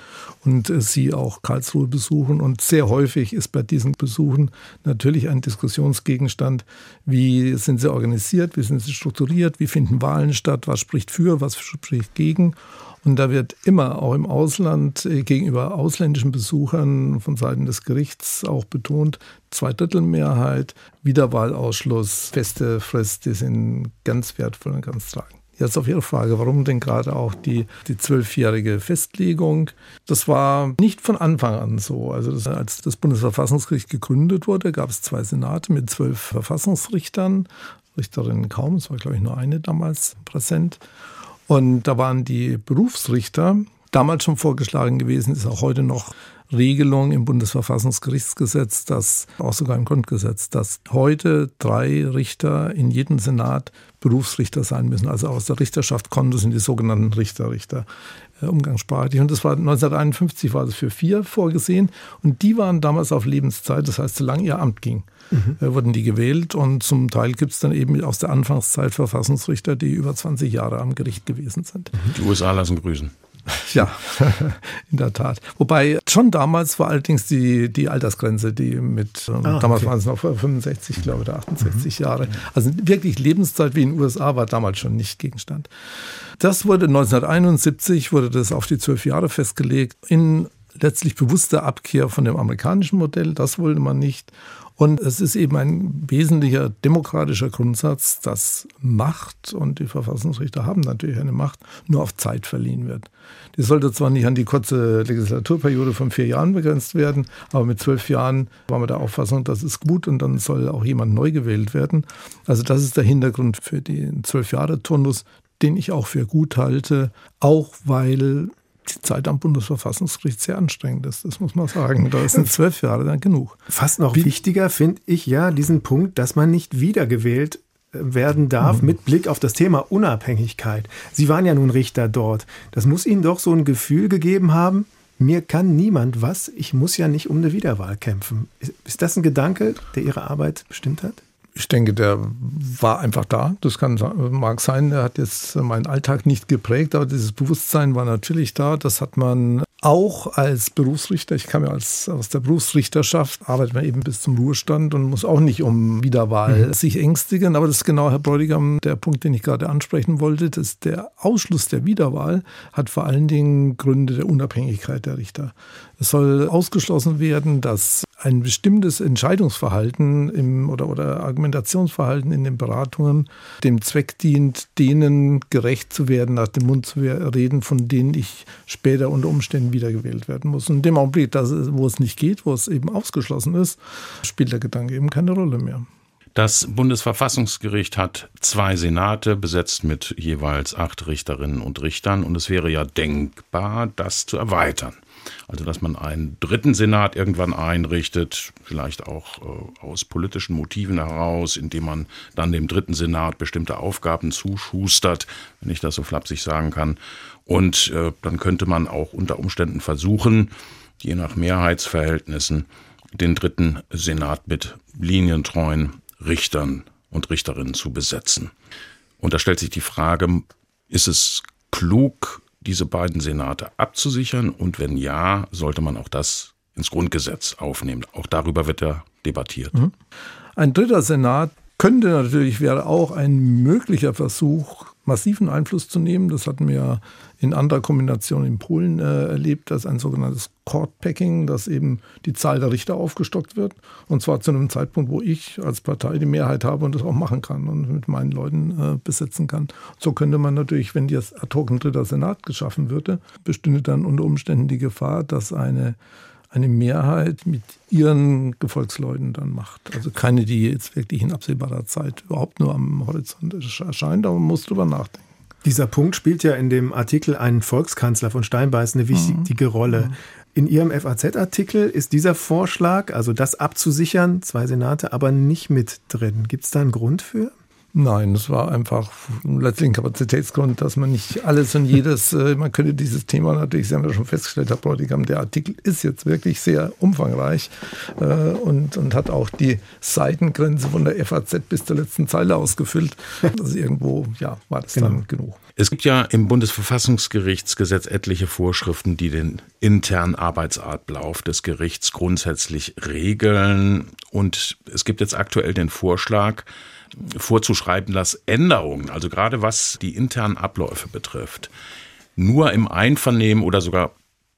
und äh, sie auch Karlsruhe besuchen. Und sehr häufig ist bei diesen Besuchen natürlich ein Diskussionsgegenstand, wie sind sie organisiert, wie sind sie strukturiert, wie finden Wahlen statt, was spricht für, was spricht gegen. Und da wird immer auch im Ausland äh, gegenüber ausländischen Besuchern von Seiten des Gerichts auch betont, Zweidrittelmehrheit, Wiederwahlausschluss, feste Frist, die sind ganz wertvoll und ganz tragend. Jetzt auf Ihre Frage, warum denn gerade auch die, die zwölfjährige Festlegung? Das war nicht von Anfang an so. Also das, als das Bundesverfassungsgericht gegründet wurde, gab es zwei Senate mit zwölf Verfassungsrichtern, Richterinnen kaum, es war glaube ich nur eine damals präsent. Und da waren die Berufsrichter damals schon vorgeschlagen gewesen, ist auch heute noch Regelung im Bundesverfassungsgerichtsgesetz, das auch sogar im Grundgesetz, dass heute drei Richter in jedem Senat Berufsrichter sein müssen. Also aus der Richterschaft kommen, das sind die sogenannten Richterrichter äh, umgangssprachlich. Und das war 1951 war das für vier vorgesehen. Und die waren damals auf Lebenszeit, das heißt, solange ihr Amt ging, mhm. äh, wurden die gewählt. Und zum Teil gibt es dann eben aus der Anfangszeit Verfassungsrichter, die über 20 Jahre am Gericht gewesen sind. Die USA lassen grüßen. Ja, in der Tat. Wobei schon damals war allerdings die, die Altersgrenze, die mit, ähm, ah, damals okay. waren es noch 65, glaube ich, oder 68 mhm. Jahre. Also wirklich Lebenszeit wie in den USA war damals schon nicht Gegenstand. Das wurde 1971, wurde das auf die zwölf Jahre festgelegt, in letztlich bewusster Abkehr von dem amerikanischen Modell. Das wollte man nicht. Und es ist eben ein wesentlicher demokratischer Grundsatz, dass Macht, und die Verfassungsrichter haben natürlich eine Macht, nur auf Zeit verliehen wird. Die sollte zwar nicht an die kurze Legislaturperiode von vier Jahren begrenzt werden, aber mit zwölf Jahren waren wir der Auffassung, das ist gut und dann soll auch jemand neu gewählt werden. Also das ist der Hintergrund für den zwölf Jahre Turnus, den ich auch für gut halte, auch weil die Zeit am Bundesverfassungsgericht sehr anstrengend ist. Das muss man sagen. Da sind zwölf Jahre dann genug. Fast noch Wie, wichtiger finde ich ja diesen Punkt, dass man nicht wiedergewählt äh, werden darf mhm. mit Blick auf das Thema Unabhängigkeit. Sie waren ja nun Richter dort. Das muss Ihnen doch so ein Gefühl gegeben haben, mir kann niemand was, ich muss ja nicht um eine Wiederwahl kämpfen. Ist das ein Gedanke, der Ihre Arbeit bestimmt hat? Ich denke, der war einfach da. Das kann, mag sein, er hat jetzt meinen Alltag nicht geprägt, aber dieses Bewusstsein war natürlich da. Das hat man auch als Berufsrichter, ich kam ja als, aus der Berufsrichterschaft, arbeitet man eben bis zum Ruhestand und muss auch nicht um Wiederwahl mhm. sich ängstigen. Aber das ist genau, Herr Bräutigam, der Punkt, den ich gerade ansprechen wollte, dass der Ausschluss der Wiederwahl hat vor allen Dingen Gründe der Unabhängigkeit der Richter. Es soll ausgeschlossen werden, dass ein bestimmtes Entscheidungsverhalten im, oder, oder Argumentationsverhalten in den Beratungen dem Zweck dient, denen gerecht zu werden, nach dem Mund zu reden, von denen ich später unter Umständen wiedergewählt werden muss. Und in dem Augenblick, dass, wo es nicht geht, wo es eben ausgeschlossen ist, spielt der Gedanke eben keine Rolle mehr. Das Bundesverfassungsgericht hat zwei Senate besetzt mit jeweils acht Richterinnen und Richtern und es wäre ja denkbar, das zu erweitern. Also dass man einen dritten Senat irgendwann einrichtet, vielleicht auch äh, aus politischen Motiven heraus, indem man dann dem dritten Senat bestimmte Aufgaben zuschustert, wenn ich das so flapsig sagen kann. Und äh, dann könnte man auch unter Umständen versuchen, je nach Mehrheitsverhältnissen, den dritten Senat mit linientreuen Richtern und Richterinnen zu besetzen. Und da stellt sich die Frage, ist es klug, diese beiden Senate abzusichern? Und wenn ja, sollte man auch das ins Grundgesetz aufnehmen? Auch darüber wird ja debattiert. Mhm. Ein dritter Senat könnte natürlich, wäre auch ein möglicher Versuch, massiven Einfluss zu nehmen. Das hatten wir in anderer Kombination in Polen äh, erlebt, dass ein sogenanntes Court Packing, dass eben die Zahl der Richter aufgestockt wird. Und zwar zu einem Zeitpunkt, wo ich als Partei die Mehrheit habe und das auch machen kann und mit meinen Leuten äh, besetzen kann. So könnte man natürlich, wenn jetzt ad hoc ein dritter Senat geschaffen würde, bestünde dann unter Umständen die Gefahr, dass eine eine Mehrheit mit ihren Gefolgsleuten dann macht. Also keine, die jetzt wirklich in absehbarer Zeit überhaupt nur am Horizont erscheint, aber man muss drüber nachdenken. Dieser Punkt spielt ja in dem Artikel Ein Volkskanzler von Steinbeiß eine wichtige mhm. Rolle. In Ihrem FAZ-Artikel ist dieser Vorschlag, also das abzusichern, zwei Senate, aber nicht mit drin. Gibt es da einen Grund für? Nein, es war einfach letztlich ein Kapazitätsgrund, dass man nicht alles und jedes, äh, man könnte dieses Thema natürlich, Sie haben ja schon festgestellt, Herr Bräutigam, der Artikel ist jetzt wirklich sehr umfangreich äh, und, und hat auch die Seitengrenze von der FAZ bis zur letzten Zeile ausgefüllt. Also irgendwo, ja, war das genau. dann genug. Es gibt ja im Bundesverfassungsgerichtsgesetz etliche Vorschriften, die den internen Arbeitsablauf des Gerichts grundsätzlich regeln. Und es gibt jetzt aktuell den Vorschlag, vorzuschreiben, dass Änderungen, also gerade was die internen Abläufe betrifft, nur im Einvernehmen oder sogar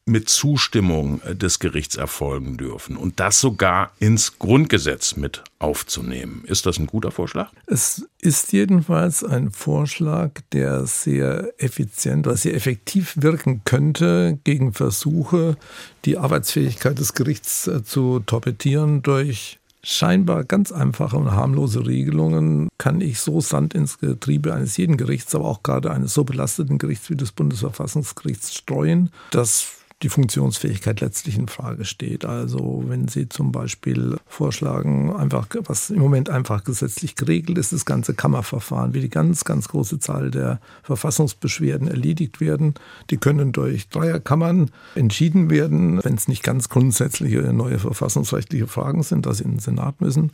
mit Zustimmung des Gerichts erfolgen dürfen und das sogar ins Grundgesetz mit aufzunehmen. Ist das ein guter Vorschlag? Es ist jedenfalls ein Vorschlag, der sehr effizient oder sehr effektiv wirken könnte gegen Versuche, die Arbeitsfähigkeit des Gerichts äh, zu torpedieren durch scheinbar ganz einfache und harmlose Regelungen kann ich so Sand ins Getriebe eines jeden Gerichts, aber auch gerade eines so belasteten Gerichts wie des Bundesverfassungsgerichts streuen, dass die Funktionsfähigkeit letztlich in Frage steht. Also wenn Sie zum Beispiel vorschlagen, einfach was im Moment einfach gesetzlich geregelt ist, das ganze Kammerverfahren, wie die ganz, ganz große Zahl der Verfassungsbeschwerden erledigt werden, die können durch Dreierkammern entschieden werden, wenn es nicht ganz grundsätzliche neue verfassungsrechtliche Fragen sind, dass sie in den Senat müssen.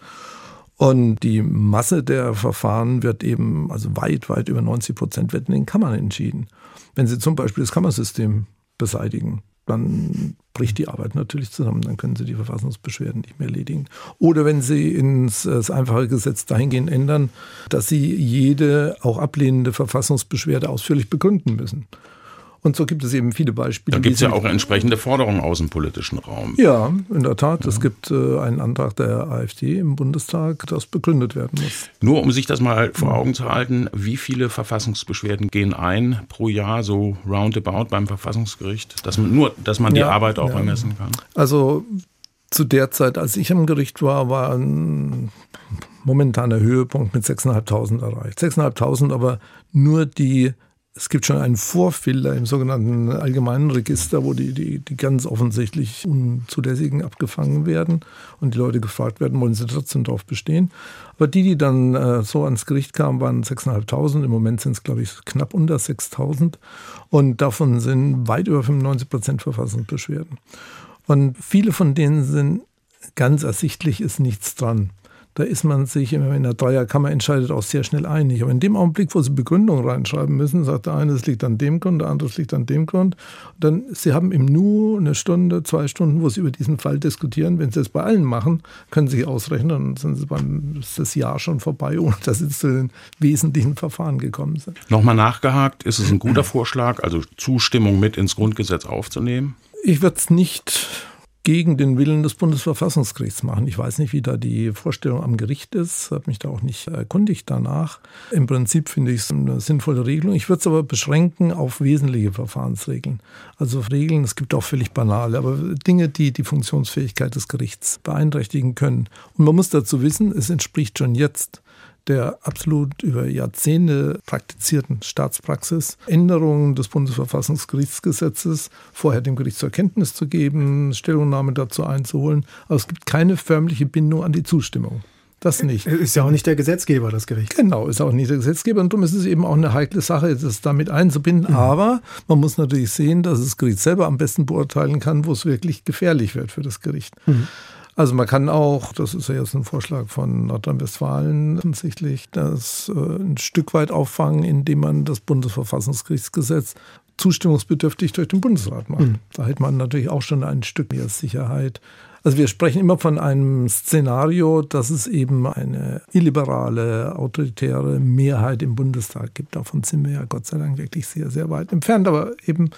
Und die Masse der Verfahren wird eben, also weit, weit über 90 Prozent wird in den Kammern entschieden. Wenn Sie zum Beispiel das Kammersystem beseitigen, dann bricht die Arbeit natürlich zusammen. Dann können Sie die Verfassungsbeschwerden nicht mehr erledigen. Oder wenn Sie ins das einfache Gesetz dahingehend ändern, dass Sie jede auch ablehnende Verfassungsbeschwerde ausführlich begründen müssen. Und so gibt es eben viele Beispiele. Da gibt es ja auch entsprechende Forderungen aus dem politischen Raum. Ja, in der Tat. Ja. Es gibt äh, einen Antrag der AfD im Bundestag, das begründet werden muss. Nur um sich das mal vor Augen zu halten, wie viele Verfassungsbeschwerden gehen ein pro Jahr so roundabout beim Verfassungsgericht? Dass man, nur, dass man die ja, Arbeit auch ja. ermessen kann. Also zu der Zeit, als ich am Gericht war, war ein momentaner Höhepunkt mit 6.500 erreicht. 6.500, aber nur die es gibt schon einen Vorfilter im sogenannten allgemeinen Register, wo die, die, die ganz offensichtlich Unzulässigen abgefangen werden und die Leute gefragt werden, wollen sie trotzdem darauf bestehen. Aber die, die dann äh, so ans Gericht kamen, waren 6.500. Im Moment sind es, glaube ich, knapp unter 6.000. Und davon sind weit über 95 Prozent Verfassungsbeschwerden. Und viele von denen sind ganz ersichtlich, ist nichts dran da ist man sich immer in der Dreierkammer entscheidet auch sehr schnell einig. Aber in dem Augenblick, wo sie Begründung reinschreiben müssen, sagt der eine, es liegt an dem Grund, der andere, es liegt an dem Grund. dann, sie haben im Nu eine Stunde, zwei Stunden, wo sie über diesen Fall diskutieren. Wenn sie das bei allen machen, können sie sich ausrechnen, dann sind sie beim, ist das Jahr schon vorbei, ohne dass sie zu den wesentlichen Verfahren gekommen sind. Nochmal nachgehakt, ist es ein guter Vorschlag, also Zustimmung mit ins Grundgesetz aufzunehmen? Ich würde es nicht gegen den Willen des Bundesverfassungsgerichts machen. Ich weiß nicht, wie da die Vorstellung am Gericht ist, habe mich da auch nicht erkundigt danach. Im Prinzip finde ich es eine sinnvolle Regelung. Ich würde es aber beschränken auf wesentliche Verfahrensregeln. Also Regeln, es gibt auch völlig banale, aber Dinge, die die Funktionsfähigkeit des Gerichts beeinträchtigen können. Und man muss dazu wissen, es entspricht schon jetzt der absolut über Jahrzehnte praktizierten Staatspraxis, Änderungen des Bundesverfassungsgerichtsgesetzes vorher dem Gericht zur Kenntnis zu geben, Stellungnahme dazu einzuholen. Aber es gibt keine förmliche Bindung an die Zustimmung. Das nicht. Ist ja auch nicht der Gesetzgeber, das Gericht. Genau, ist auch nicht der Gesetzgeber. Und darum ist es eben auch eine heikle Sache, das damit einzubinden. Mhm. Aber man muss natürlich sehen, dass das Gericht selber am besten beurteilen kann, wo es wirklich gefährlich wird für das Gericht. Mhm. Also man kann auch, das ist ja jetzt ein Vorschlag von Nordrhein-Westfalen offensichtlich, das äh, ein Stück weit auffangen, indem man das Bundesverfassungsgerichtsgesetz zustimmungsbedürftig durch den Bundesrat macht. Mhm. Da hätte man natürlich auch schon ein Stück mehr Sicherheit. Also wir sprechen immer von einem Szenario, dass es eben eine illiberale, autoritäre Mehrheit im Bundestag gibt. Davon sind wir ja Gott sei Dank wirklich sehr, sehr weit entfernt. Aber eben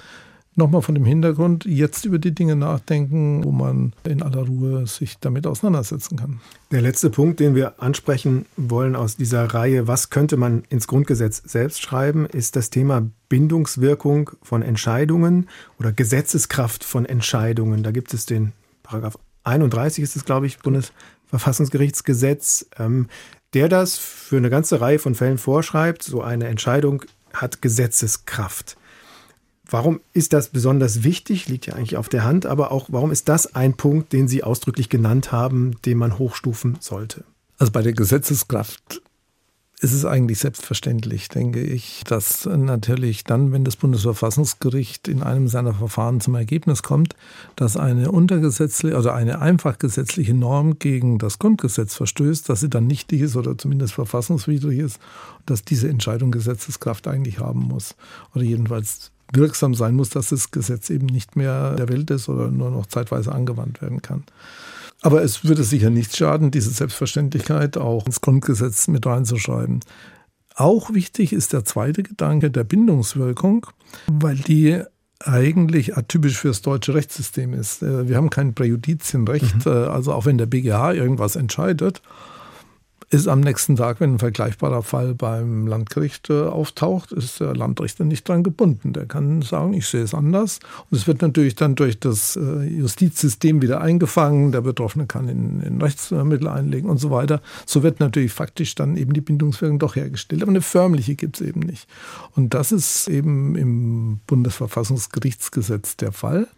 nochmal von dem Hintergrund jetzt über die Dinge nachdenken, wo man in aller Ruhe sich damit auseinandersetzen kann. Der letzte Punkt, den wir ansprechen wollen aus dieser Reihe, was könnte man ins Grundgesetz selbst schreiben, ist das Thema Bindungswirkung von Entscheidungen oder Gesetzeskraft von Entscheidungen. Da gibt es den Paragraph 31 ist es, glaube ich, Bundesverfassungsgerichtsgesetz, ähm, der das für eine ganze Reihe von Fällen vorschreibt. So eine Entscheidung hat Gesetzeskraft. Warum ist das besonders wichtig? Liegt ja eigentlich auf der Hand, aber auch warum ist das ein Punkt, den Sie ausdrücklich genannt haben, den man hochstufen sollte? Also bei der Gesetzeskraft ist es eigentlich selbstverständlich, denke ich, dass natürlich dann, wenn das Bundesverfassungsgericht in einem seiner Verfahren zum Ergebnis kommt, dass eine untergesetzliche, also eine einfach gesetzliche Norm gegen das Grundgesetz verstößt, dass sie dann nichtig ist oder zumindest verfassungswidrig ist, dass diese Entscheidung Gesetzeskraft eigentlich haben muss oder jedenfalls wirksam sein muss, dass das Gesetz eben nicht mehr der Welt ist oder nur noch zeitweise angewandt werden kann. Aber es würde sicher nichts schaden, diese Selbstverständlichkeit auch ins Grundgesetz mit reinzuschreiben. Auch wichtig ist der zweite Gedanke der Bindungswirkung, weil die eigentlich atypisch für das deutsche Rechtssystem ist. Äh, wir haben kein Präjudizienrecht, mhm. Äh, also auch wenn der BGH irgendwas entscheidet, ist am nächsten Tag, wenn ein vergleichbarer Fall beim Landgericht äh, auftaucht, ist der Landrichter nicht dran gebunden. Der kann sagen, ich sehe es anders. Und es wird natürlich dann durch das äh, Justizsystem wieder eingefangen. Der Betroffene kann in, in Rechtsmittel einlegen und so weiter. So wird natürlich faktisch dann eben die Bindungswirkung doch hergestellt. Aber eine förmliche gibt es eben nicht. Und das ist eben im Bundesverfassungsgerichtsgesetz der Fall.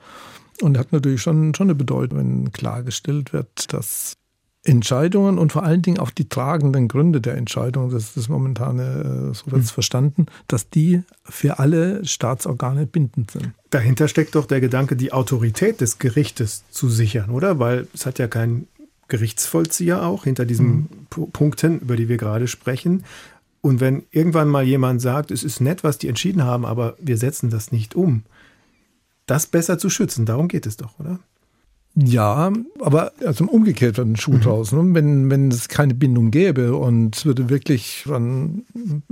Und hat natürlich schon, schon eine Bedeutung, wenn klargestellt wird, dass Entscheidungen und vor allen Dingen auch die tragenden Gründe der Entscheidung, das ist das momentane, äh, so wird es mhm. verstanden, dass die für alle Staatsorgane bindend sind. Dahinter steckt doch der Gedanke, die Autorität des Gerichtes zu sichern, oder? Weil es hat ja kein Gerichtsvollzieher auch hinter diesen mhm. Punkten, über die wir gerade sprechen. Und wenn irgendwann mal jemand sagt, es ist nett, was die entschieden haben, aber wir setzen das nicht um, das besser zu schützen, darum geht es doch, oder? Ja, aber also umgekehrt ein Schuh mhm. draus. Ne? Wenn, wenn es keine Bindung gäbe und es würde wirklich an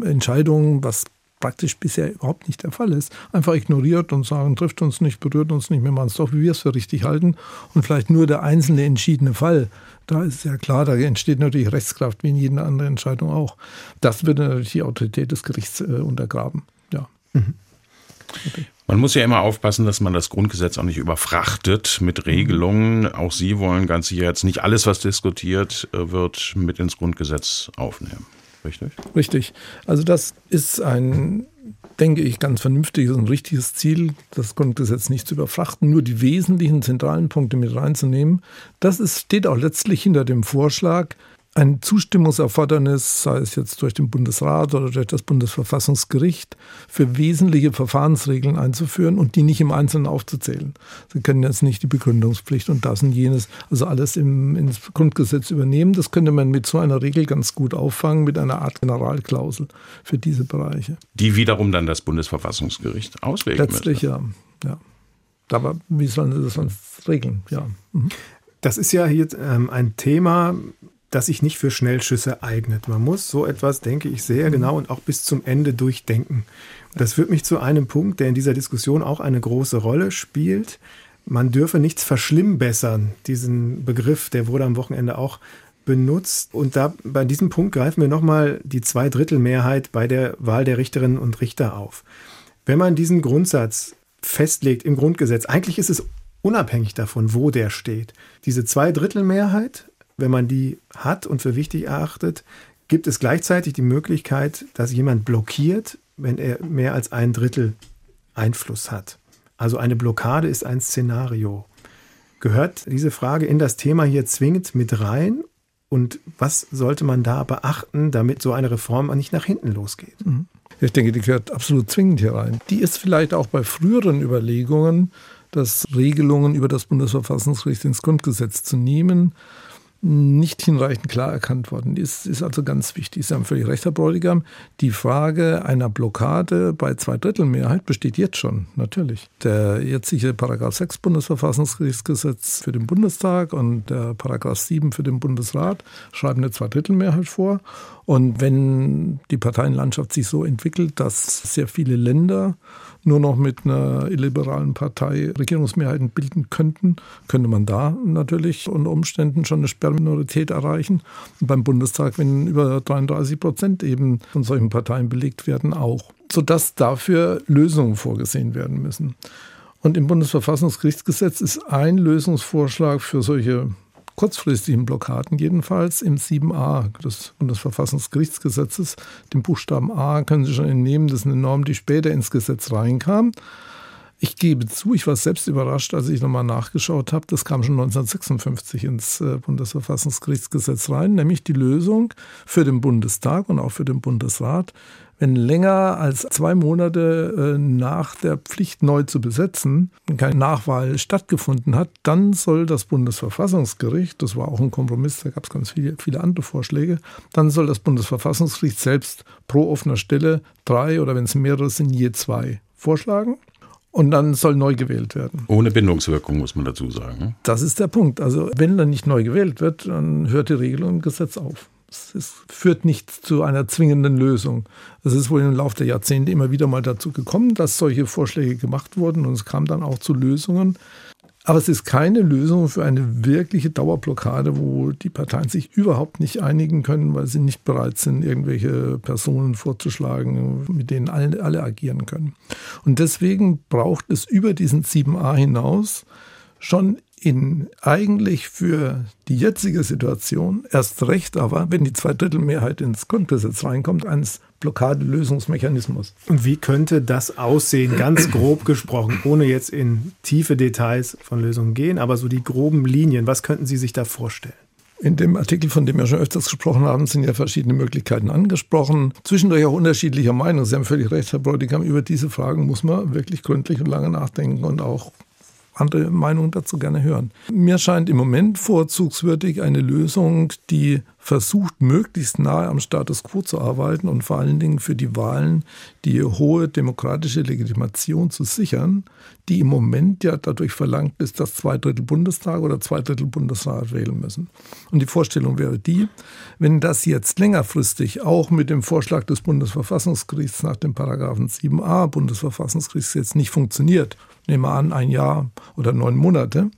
Entscheidungen, was praktisch bisher überhaupt nicht der Fall ist, einfach ignoriert und sagen, trifft uns nicht, berührt uns nicht, wir machen es doch, wie wir es für richtig halten und vielleicht nur der einzelne entschiedene Fall. Da ist ja klar, da entsteht natürlich Rechtskraft wie in jeder anderen Entscheidung auch. Das würde natürlich die Autorität des Gerichts äh, untergraben. Ja. Mhm. Man muss ja immer aufpassen, dass man das Grundgesetz auch nicht überfrachtet mit Regelungen. Auch Sie wollen ganz sicher jetzt nicht alles, was diskutiert äh, wird, mit ins Grundgesetz aufnehmen. Richtig? Richtig. Also das ist ein, denke ich, ganz vernünftiges und richtiges Ziel, das Grundgesetz nicht zu überfrachten, nur die wesentlichen zentralen Punkte mit reinzunehmen. Das ist, steht auch letztlich hinter dem Vorschlag, ein Zustimmungserfordernis, sei es jetzt durch den Bundesrat oder durch das Bundesverfassungsgericht, für wesentliche Verfahrensregeln einzuführen und die nicht im Einzelnen aufzuzählen. Sie können jetzt nicht die Begründungspflicht und das und jenes, also alles im, ins Grundgesetz übernehmen. Das könnte man mit so einer Regel ganz gut auffangen, mit einer Art Generalklausel für diese Bereiche. Die wiederum dann das Bundesverfassungsgericht auslegen Letztlich müsste. ja, ja. Aber wie sollen sie das sonst regeln? Ja. Mhm. Das ist ja hier ähm, ein Thema, das sich nicht für Schnellschüsse eignet. Man muss so etwas, denke ich, sehr mhm. genau und auch bis zum Ende durchdenken. Das führt mich zu einem Punkt, der in dieser Diskussion auch eine große Rolle spielt. Man dürfe nichts verschlimmbessern. Diesen Begriff, der wurde am Wochenende auch benutzt. Und da bei diesem Punkt greifen wir nochmal die Zweidrittelmehrheit bei der Wahl der Richterinnen und Richter auf. Wenn man diesen Grundsatz festlegt im Grundgesetz, eigentlich ist es unabhängig davon, wo der steht. Diese Zweidrittelmehrheit wenn man die hat und für wichtig erachtet, gibt es gleichzeitig die Möglichkeit, dass jemand blockiert, wenn er mehr als ein Drittel Einfluss hat. Also eine Blockade ist ein Szenario. Gehört diese Frage in das Thema hier zwingend mit rein? Und was sollte man da beachten, damit so eine Reform nicht nach hinten losgeht? Mhm. Ich denke, die gehört absolut zwingend hier rein. Die ist vielleicht auch bei früheren Überlegungen, dass Regelungen über das Bundesverfassungsgericht ins Grundgesetz zu nehmen, nicht hinreichend klar erkannt worden ist, ist also ganz wichtig. Sie haben völlig recht, Herr Bräutigam. Die Frage einer Blockade bei Zweidrittelmehrheit besteht jetzt schon, natürlich. Der jetzige Paragraph 6 Bundesverfassungsgerichtsgesetz für den Bundestag und der Paragraph 7 für den Bundesrat schreiben eine Zweidrittelmehrheit vor. Und wenn die Parteienlandschaft sich so entwickelt, dass sehr viele Länder nur noch mit einer illiberalen Partei Regierungsmehrheiten bilden könnten, könnte man da natürlich unter Umständen schon eine Sperrminorität erreichen. Und beim Bundestag, wenn über 33 Prozent eben von solchen Parteien belegt werden, auch. Sodass dafür Lösungen vorgesehen werden müssen. Und im Bundesverfassungsgerichtsgesetz ist ein Lösungsvorschlag für solche kurzfristigen Blockaden jedenfalls im 7a des Bundesverfassungsgerichtsgesetzes, dem Buchstaben A, können Sie schon entnehmen, das ist eine Norm, die später ins Gesetz reinkam. Ich gebe zu, ich war selbst überrascht, als ich nochmal nachgeschaut habe. Das kam schon 1956 ins äh, Bundesverfassungsgerichtsgesetz rein, nämlich die Lösung für den Bundestag und auch für den Bundesrat, wenn länger als zwei Monate äh, nach der Pflicht neu zu besetzen keine Nachwahl stattgefunden hat, dann soll das Bundesverfassungsgericht, das war auch ein Kompromiss, da gab es ganz viele, viele andere Vorschläge, dann soll das Bundesverfassungsgericht selbst pro offener Stelle drei oder wenn es mehrere sind, je zwei vorschlagen. Und dann soll neu gewählt werden. Ohne Bindungswirkung, muss man dazu sagen. Das ist der Punkt. Also wenn dann nicht neu gewählt wird, dann hört die Regelung im Gesetz auf. Es führt nicht zu einer zwingenden Lösung. Es ist wohl im Laufe der Jahrzehnte immer wieder mal dazu gekommen, dass solche Vorschläge gemacht wurden und es kam dann auch zu Lösungen. Aber es ist keine Lösung für eine wirkliche Dauerblockade, wo die Parteien sich überhaupt nicht einigen können, weil sie nicht bereit sind, irgendwelche Personen vorzuschlagen, mit denen alle, alle agieren können. Und deswegen braucht es über diesen 7a hinaus schon in eigentlich für die jetzige Situation, erst recht aber, wenn die Zweidrittelmehrheit ins Grundgesetz reinkommt, eines Blockadelösungsmechanismus. Und wie könnte das aussehen, ganz grob gesprochen, ohne jetzt in tiefe Details von Lösungen gehen, aber so die groben Linien, was könnten Sie sich da vorstellen? In dem Artikel, von dem wir schon öfters gesprochen haben, sind ja verschiedene Möglichkeiten angesprochen. Zwischendurch auch unterschiedlicher Meinung. Sie haben völlig recht, Herr Bräutigam, über diese Fragen muss man wirklich gründlich und lange nachdenken und auch andere Meinungen dazu gerne hören. Mir scheint im Moment vorzugswürdig eine Lösung, die versucht, möglichst nahe am Status quo zu arbeiten und vor allen Dingen für die Wahlen die hohe demokratische Legitimation zu sichern, die im Moment ja dadurch verlangt ist, dass zwei Drittel Bundestag oder zwei Drittel Bundesrat wählen müssen. Und die Vorstellung wäre die, wenn das jetzt längerfristig auch mit dem Vorschlag des Bundesverfassungsgerichts nach dem Paragraphen 7a Bundesverfassungsgerichtsgesetz nicht funktioniert, nehmen wir an, ein Jahr oder neun Monate,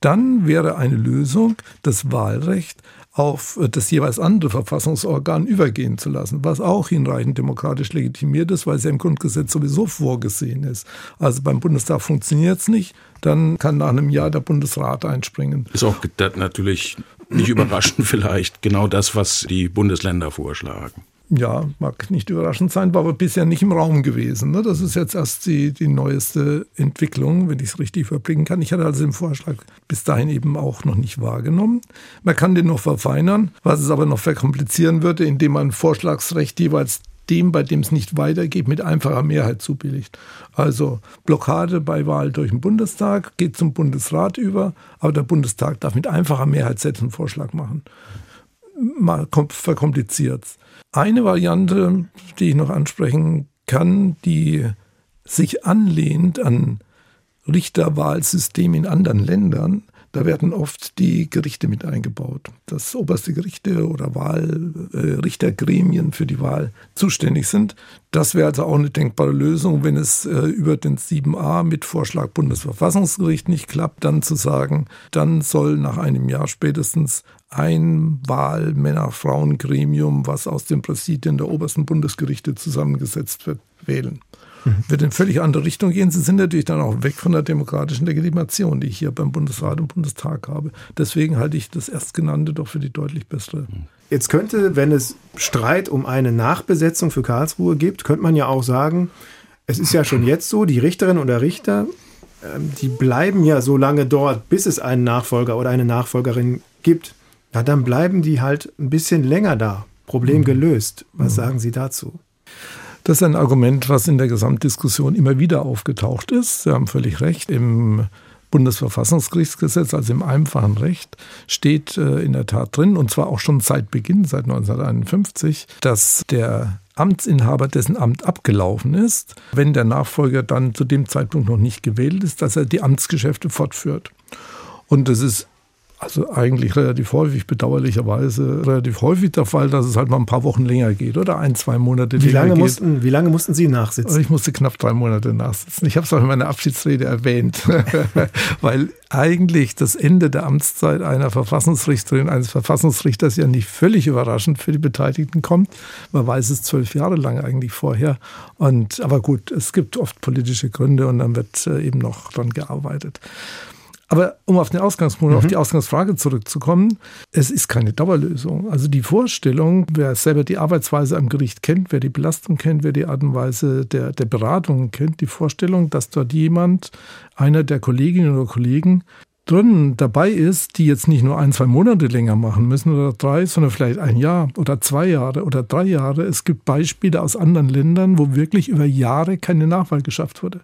dann wäre eine Lösung, das Wahlrecht auf das jeweils andere Verfassungsorgan übergehen zu lassen, was auch hinreichend demokratisch legitimiert ist, weil es ja im Grundgesetz sowieso vorgesehen ist. Also beim Bundestag funktioniert es nicht, dann kann nach einem Jahr der Bundesrat einspringen. Ist auch natürlich nicht überraschend vielleicht genau das, was die Bundesländer vorschlagen ja, mag nicht überraschend sein, war aber bisher nicht im Raum gewesen. Ne? Das ist jetzt erst die, die neueste Entwicklung, wenn ich es richtig überblicken kann. Ich hatte also den Vorschlag bis dahin eben auch noch nicht wahrgenommen. Man kann den noch verfeinern, was es aber noch verkomplizieren würde, indem man Vorschlagsrecht jeweils dem, bei dem es nicht weitergeht, mit einfacher Mehrheit zubilligt. Also Blockade bei Wahl durch den Bundestag geht zum Bundesrat über, aber der Bundestag darf mit einfacher Mehrheit selbst einen Vorschlag machen. Mal verkompliziert. Eine Variante, die ich noch ansprechen kann, die sich anlehnt an Richterwahlsystem in anderen Ländern, da werden oft die Gerichte mit eingebaut. Dass oberste Gerichte oder Wahlrichtergremien äh, für die Wahl zuständig sind. Das wäre also auch eine denkbare Lösung, wenn es äh, über den 7a mit Vorschlag Bundesverfassungsgericht nicht klappt, dann zu sagen, dann soll nach einem Jahr spätestens ein Wahl-Männer-Frauen-Gremium, was aus den Präsidien der obersten Bundesgerichte zusammengesetzt wird, wählen. Wird in völlig andere Richtung gehen. Sie sind natürlich dann auch weg von der demokratischen Legitimation, die ich hier beim Bundesrat und Bundestag habe. Deswegen halte ich das Erstgenannte doch für die deutlich bessere. Jetzt könnte, wenn es Streit um eine Nachbesetzung für Karlsruhe gibt, könnte man ja auch sagen, es ist ja schon jetzt so, die Richterinnen oder Richter, ähm, die bleiben ja so lange dort, bis es einen Nachfolger oder eine Nachfolgerin gibt. Ja, dann bleiben die halt ein bisschen länger da. Problem mhm. gelöst. Was mhm. sagen Sie dazu? Das ist ein Argument, was in der Gesamtdiskussion immer wieder aufgetaucht ist. Sie haben völlig recht. Im Bundesverfassungsgerichtsgesetz, also im einfachen Recht, steht äh, in der Tat drin, und zwar auch schon seit Beginn, seit 1951, dass der Amtsinhaber, dessen Amt abgelaufen ist, wenn der Nachfolger dann zu dem Zeitpunkt noch nicht gewählt ist, dass er die Amtsgeschäfte fortführt. Und es ist also eigentlich relativ häufig, bedauerlicherweise relativ häufig der Fall, dass es halt mal ein paar Wochen länger geht oder ein, zwei Monate wie lange geht. Mussten, wie lange mussten Sie nachsitzen? Ich musste knapp drei Monate nachsitzen. Ich habe es auch in meiner Abschiedsrede erwähnt, weil eigentlich das Ende der Amtszeit einer Verfassungsrichterin, eines Verfassungsrichters ja nicht völlig überraschend für die Beteiligten kommt. Man weiß es zwölf Jahre lang eigentlich vorher. Und, aber gut, es gibt oft politische Gründe und dann wird äh, eben noch dran gearbeitet. Aber um auf den Ausgangspunkt, mhm. auf die Ausgangsfrage zurückzukommen, es ist keine Dauerlösung. Also die Vorstellung, wer selber die Arbeitsweise am Gericht kennt, wer die Belastung kennt, wer die Art und Weise der, der Beratungen kennt, die Vorstellung, dass dort jemand, einer der Kolleginnen oder Kollegen, drin dabei ist, die jetzt nicht nur ein, zwei Monate länger machen müssen oder drei, sondern vielleicht ein Jahr oder zwei Jahre oder drei Jahre. Es gibt Beispiele aus anderen Ländern, wo wirklich über Jahre keine Nachwahl geschafft wurde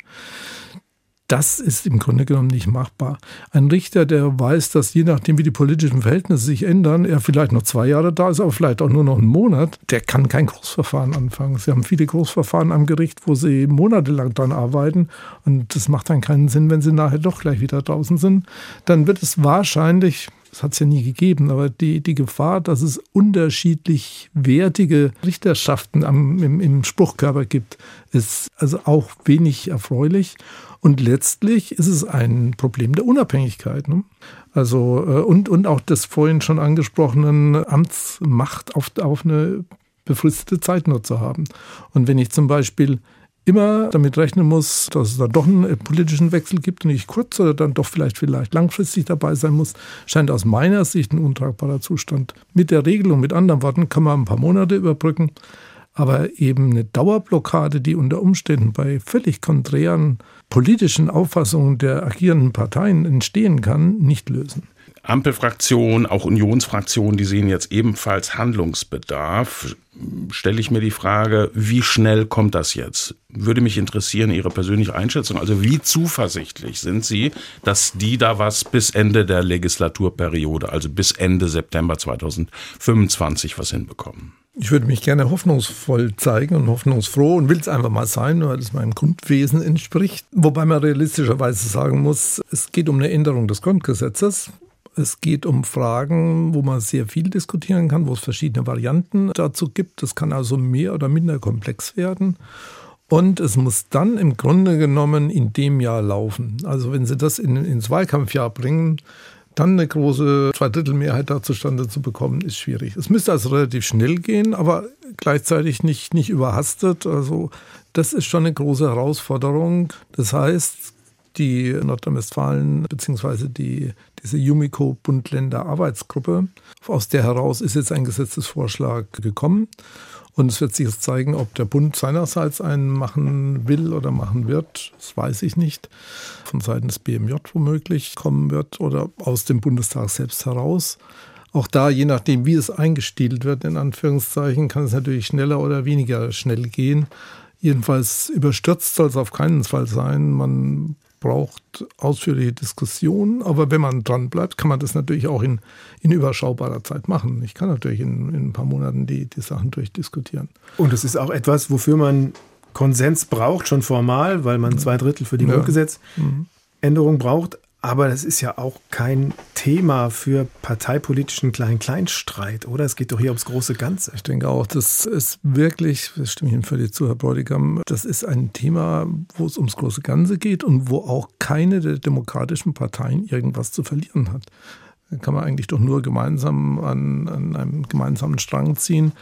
das ist im Grunde genommen nicht machbar. Ein Richter, der weiß, dass je nachdem, wie die politischen Verhältnisse sich ändern, er vielleicht noch zwei Jahre da ist, aber vielleicht auch nur noch einen Monat, der kann kein Großverfahren anfangen. Sie haben viele Großverfahren am Gericht, wo sie monatelang dran arbeiten und das macht dann keinen Sinn, wenn sie nachher doch gleich wieder draußen sind. Dann wird es wahrscheinlich Das hat es ja nie gegeben, aber die, die Gefahr, dass es unterschiedlich wertige Richterschaften am, im, im Spruchkörper gibt, ist also auch wenig erfreulich. Und letztlich ist es ein Problem der Unabhängigkeit. Ne? Also, äh, und, und auch des vorhin schon angesprochenen Amtsmacht auf, auf eine befristete Zeit nur zu haben. Und wenn ich zum Beispiel immer damit rechnen muss, dass es da doch einen politischen Wechsel gibt und ich kurz oder dann doch vielleicht vielleicht langfristig dabei sein muss, scheint aus meiner Sicht ein untragbarer Zustand. Mit der Regelung, mit anderen Worten, kann man ein paar Monate überbrücken, aber eben eine Dauerblockade, die unter Umständen bei völlig konträren politischen Auffassungen der agierenden Parteien entstehen kann, nicht lösen. Ampelfraktion, auch Unionsfraktionen, die sehen jetzt ebenfalls Handlungsbedarf. Stelle ich mir die Frage, wie schnell kommt das jetzt? Würde mich interessieren, Ihre persönliche Einschätzung. Also wie zuversichtlich sind Sie, dass die da was bis Ende der Legislaturperiode, also bis Ende September 2025 was hinbekommen? Ich würde mich gerne hoffnungsvoll zeigen und hoffnungsfroh und will es einfach mal sein, weil es meinem Grundwesen entspricht. Wobei man realistischerweise sagen muss, es geht um eine Änderung des Grundgesetzes. Es geht um Fragen, wo man sehr viel diskutieren kann, wo es verschiedene Varianten dazu gibt. Das kann also mehr oder minder komplex werden. Und es muss dann im Grunde genommen in dem Jahr laufen. Also wenn Sie das in, ins Wahlkampfjahr bringen, dann eine große Zweidrittelmehrheit da zustande zu bekommen, ist schwierig. Es müsste also relativ schnell gehen, aber gleichzeitig nicht, nicht überhastet. Also das ist schon eine große Herausforderung. Das heißt, die Nordrhein-Westfalen bzw. Die, diese Yumiko-Bund-Länder-Arbeitsgruppe. Aus der heraus ist jetzt ein Gesetzesvorschlag gekommen. Und es wird sich jetzt zeigen, ob der Bund seinerseits einen machen will oder machen wird. Das weiß ich nicht. Von Seiten des BMJ womöglich kommen wird oder aus dem Bundestag selbst heraus. Auch da, je nachdem, wie es eingestielt wird, in Anführungszeichen, kann es natürlich schneller oder weniger schnell gehen. Jedenfalls überstürzt soll es auf keinen Fall sein. Man braucht ausführliche Diskussionen, aber wenn man dran bleibt, kann man das natürlich auch in, in überschaubarer Zeit machen. Ich kann natürlich in, in ein paar Monaten die, die Sachen durchdiskutieren. Und es ist auch etwas, wofür man Konsens braucht, schon formal, weil man zwei Drittel für die ja. Grundgesetzänderung braucht. Aber das ist ja auch kein Thema für parteipolitischen Klein-Kleinstreit, oder? Es geht doch hier ums große Ganze. Ich denke auch, das ist wirklich, das stimme ich Ihnen völlig zu, Herr Bräutigam, das ist ein Thema, wo es ums große Ganze geht und wo auch keine der demokratischen Parteien irgendwas zu verlieren hat. Da kann man eigentlich doch nur gemeinsam an, an einem gemeinsamen Strang ziehen.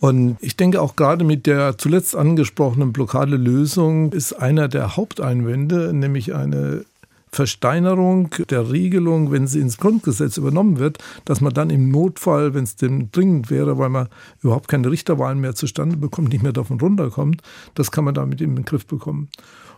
Und ich denke auch gerade mit der zuletzt angesprochenen Blockadelösung ist einer der Haupteinwände, nämlich eine Versteinerung der Regelung, wenn sie ins Grundgesetz übernommen wird, dass man dann im Notfall, wenn es denn dringend wäre, weil man überhaupt keine Richterwahlen mehr zustande bekommt, nicht mehr davon runterkommt, das kann man damit in den Griff bekommen.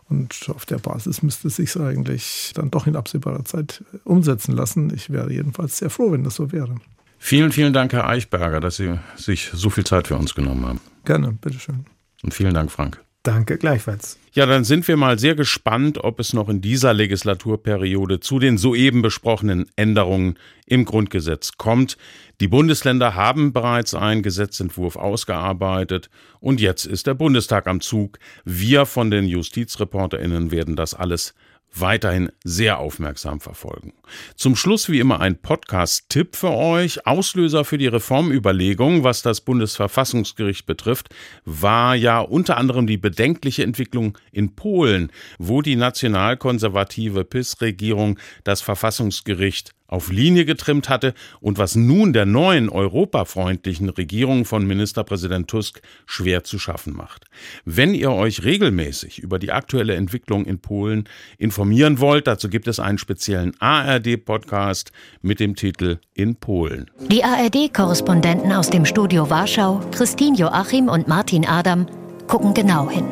Und auf der Basis müsste es sich eigentlich dann doch in absehbarer Zeit umsetzen lassen. Ich wäre jedenfalls sehr froh, wenn das so wäre. Vielen, vielen Dank, Herr Eichberger, dass Sie sich so viel Zeit für uns genommen haben. Gerne, bitteschön. Und vielen Dank, Frank. Danke, gleichfalls. Ja, dann sind wir mal sehr gespannt, ob es noch in dieser Legislaturperiode zu den soeben besprochenen Änderungen im Grundgesetz kommt. Die Bundesländer haben bereits einen Gesetzentwurf ausgearbeitet und jetzt ist der Bundestag am Zug. Wir von den Justizreporterinnen werden das alles weiterhin sehr aufmerksam verfolgen. Zum Schluss wie immer ein Podcast-Tipp für euch. Auslöser für die Reformüberlegung, was das Bundesverfassungsgericht betrifft, war ja unter anderem die bedenkliche Entwicklung in Polen, wo die nationalkonservative PIS-Regierung das Verfassungsgericht auf Linie getrimmt hatte und was nun der neuen europafreundlichen Regierung von Ministerpräsident Tusk schwer zu schaffen macht. Wenn ihr euch regelmäßig über die aktuelle Entwicklung in Polen informieren wollt, dazu gibt es einen speziellen ARD-Podcast mit dem Titel In Polen. Die ARD-Korrespondenten aus dem Studio Warschau, Christine Joachim und Martin Adam, gucken genau hin.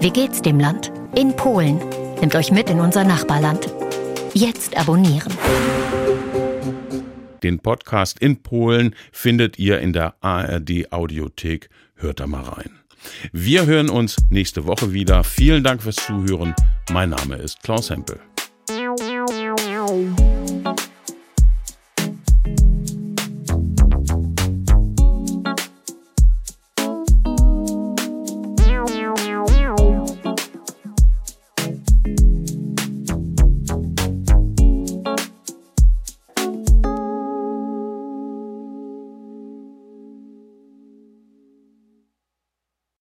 Wie geht's dem Land? In Polen. Nimmt euch mit in unser Nachbarland. Jetzt abonnieren. Den Podcast in Polen findet ihr in der ARD Audiothek. Hört da mal rein. Wir hören uns nächste Woche wieder. Vielen Dank fürs Zuhören. Mein Name ist Klaus Hempel.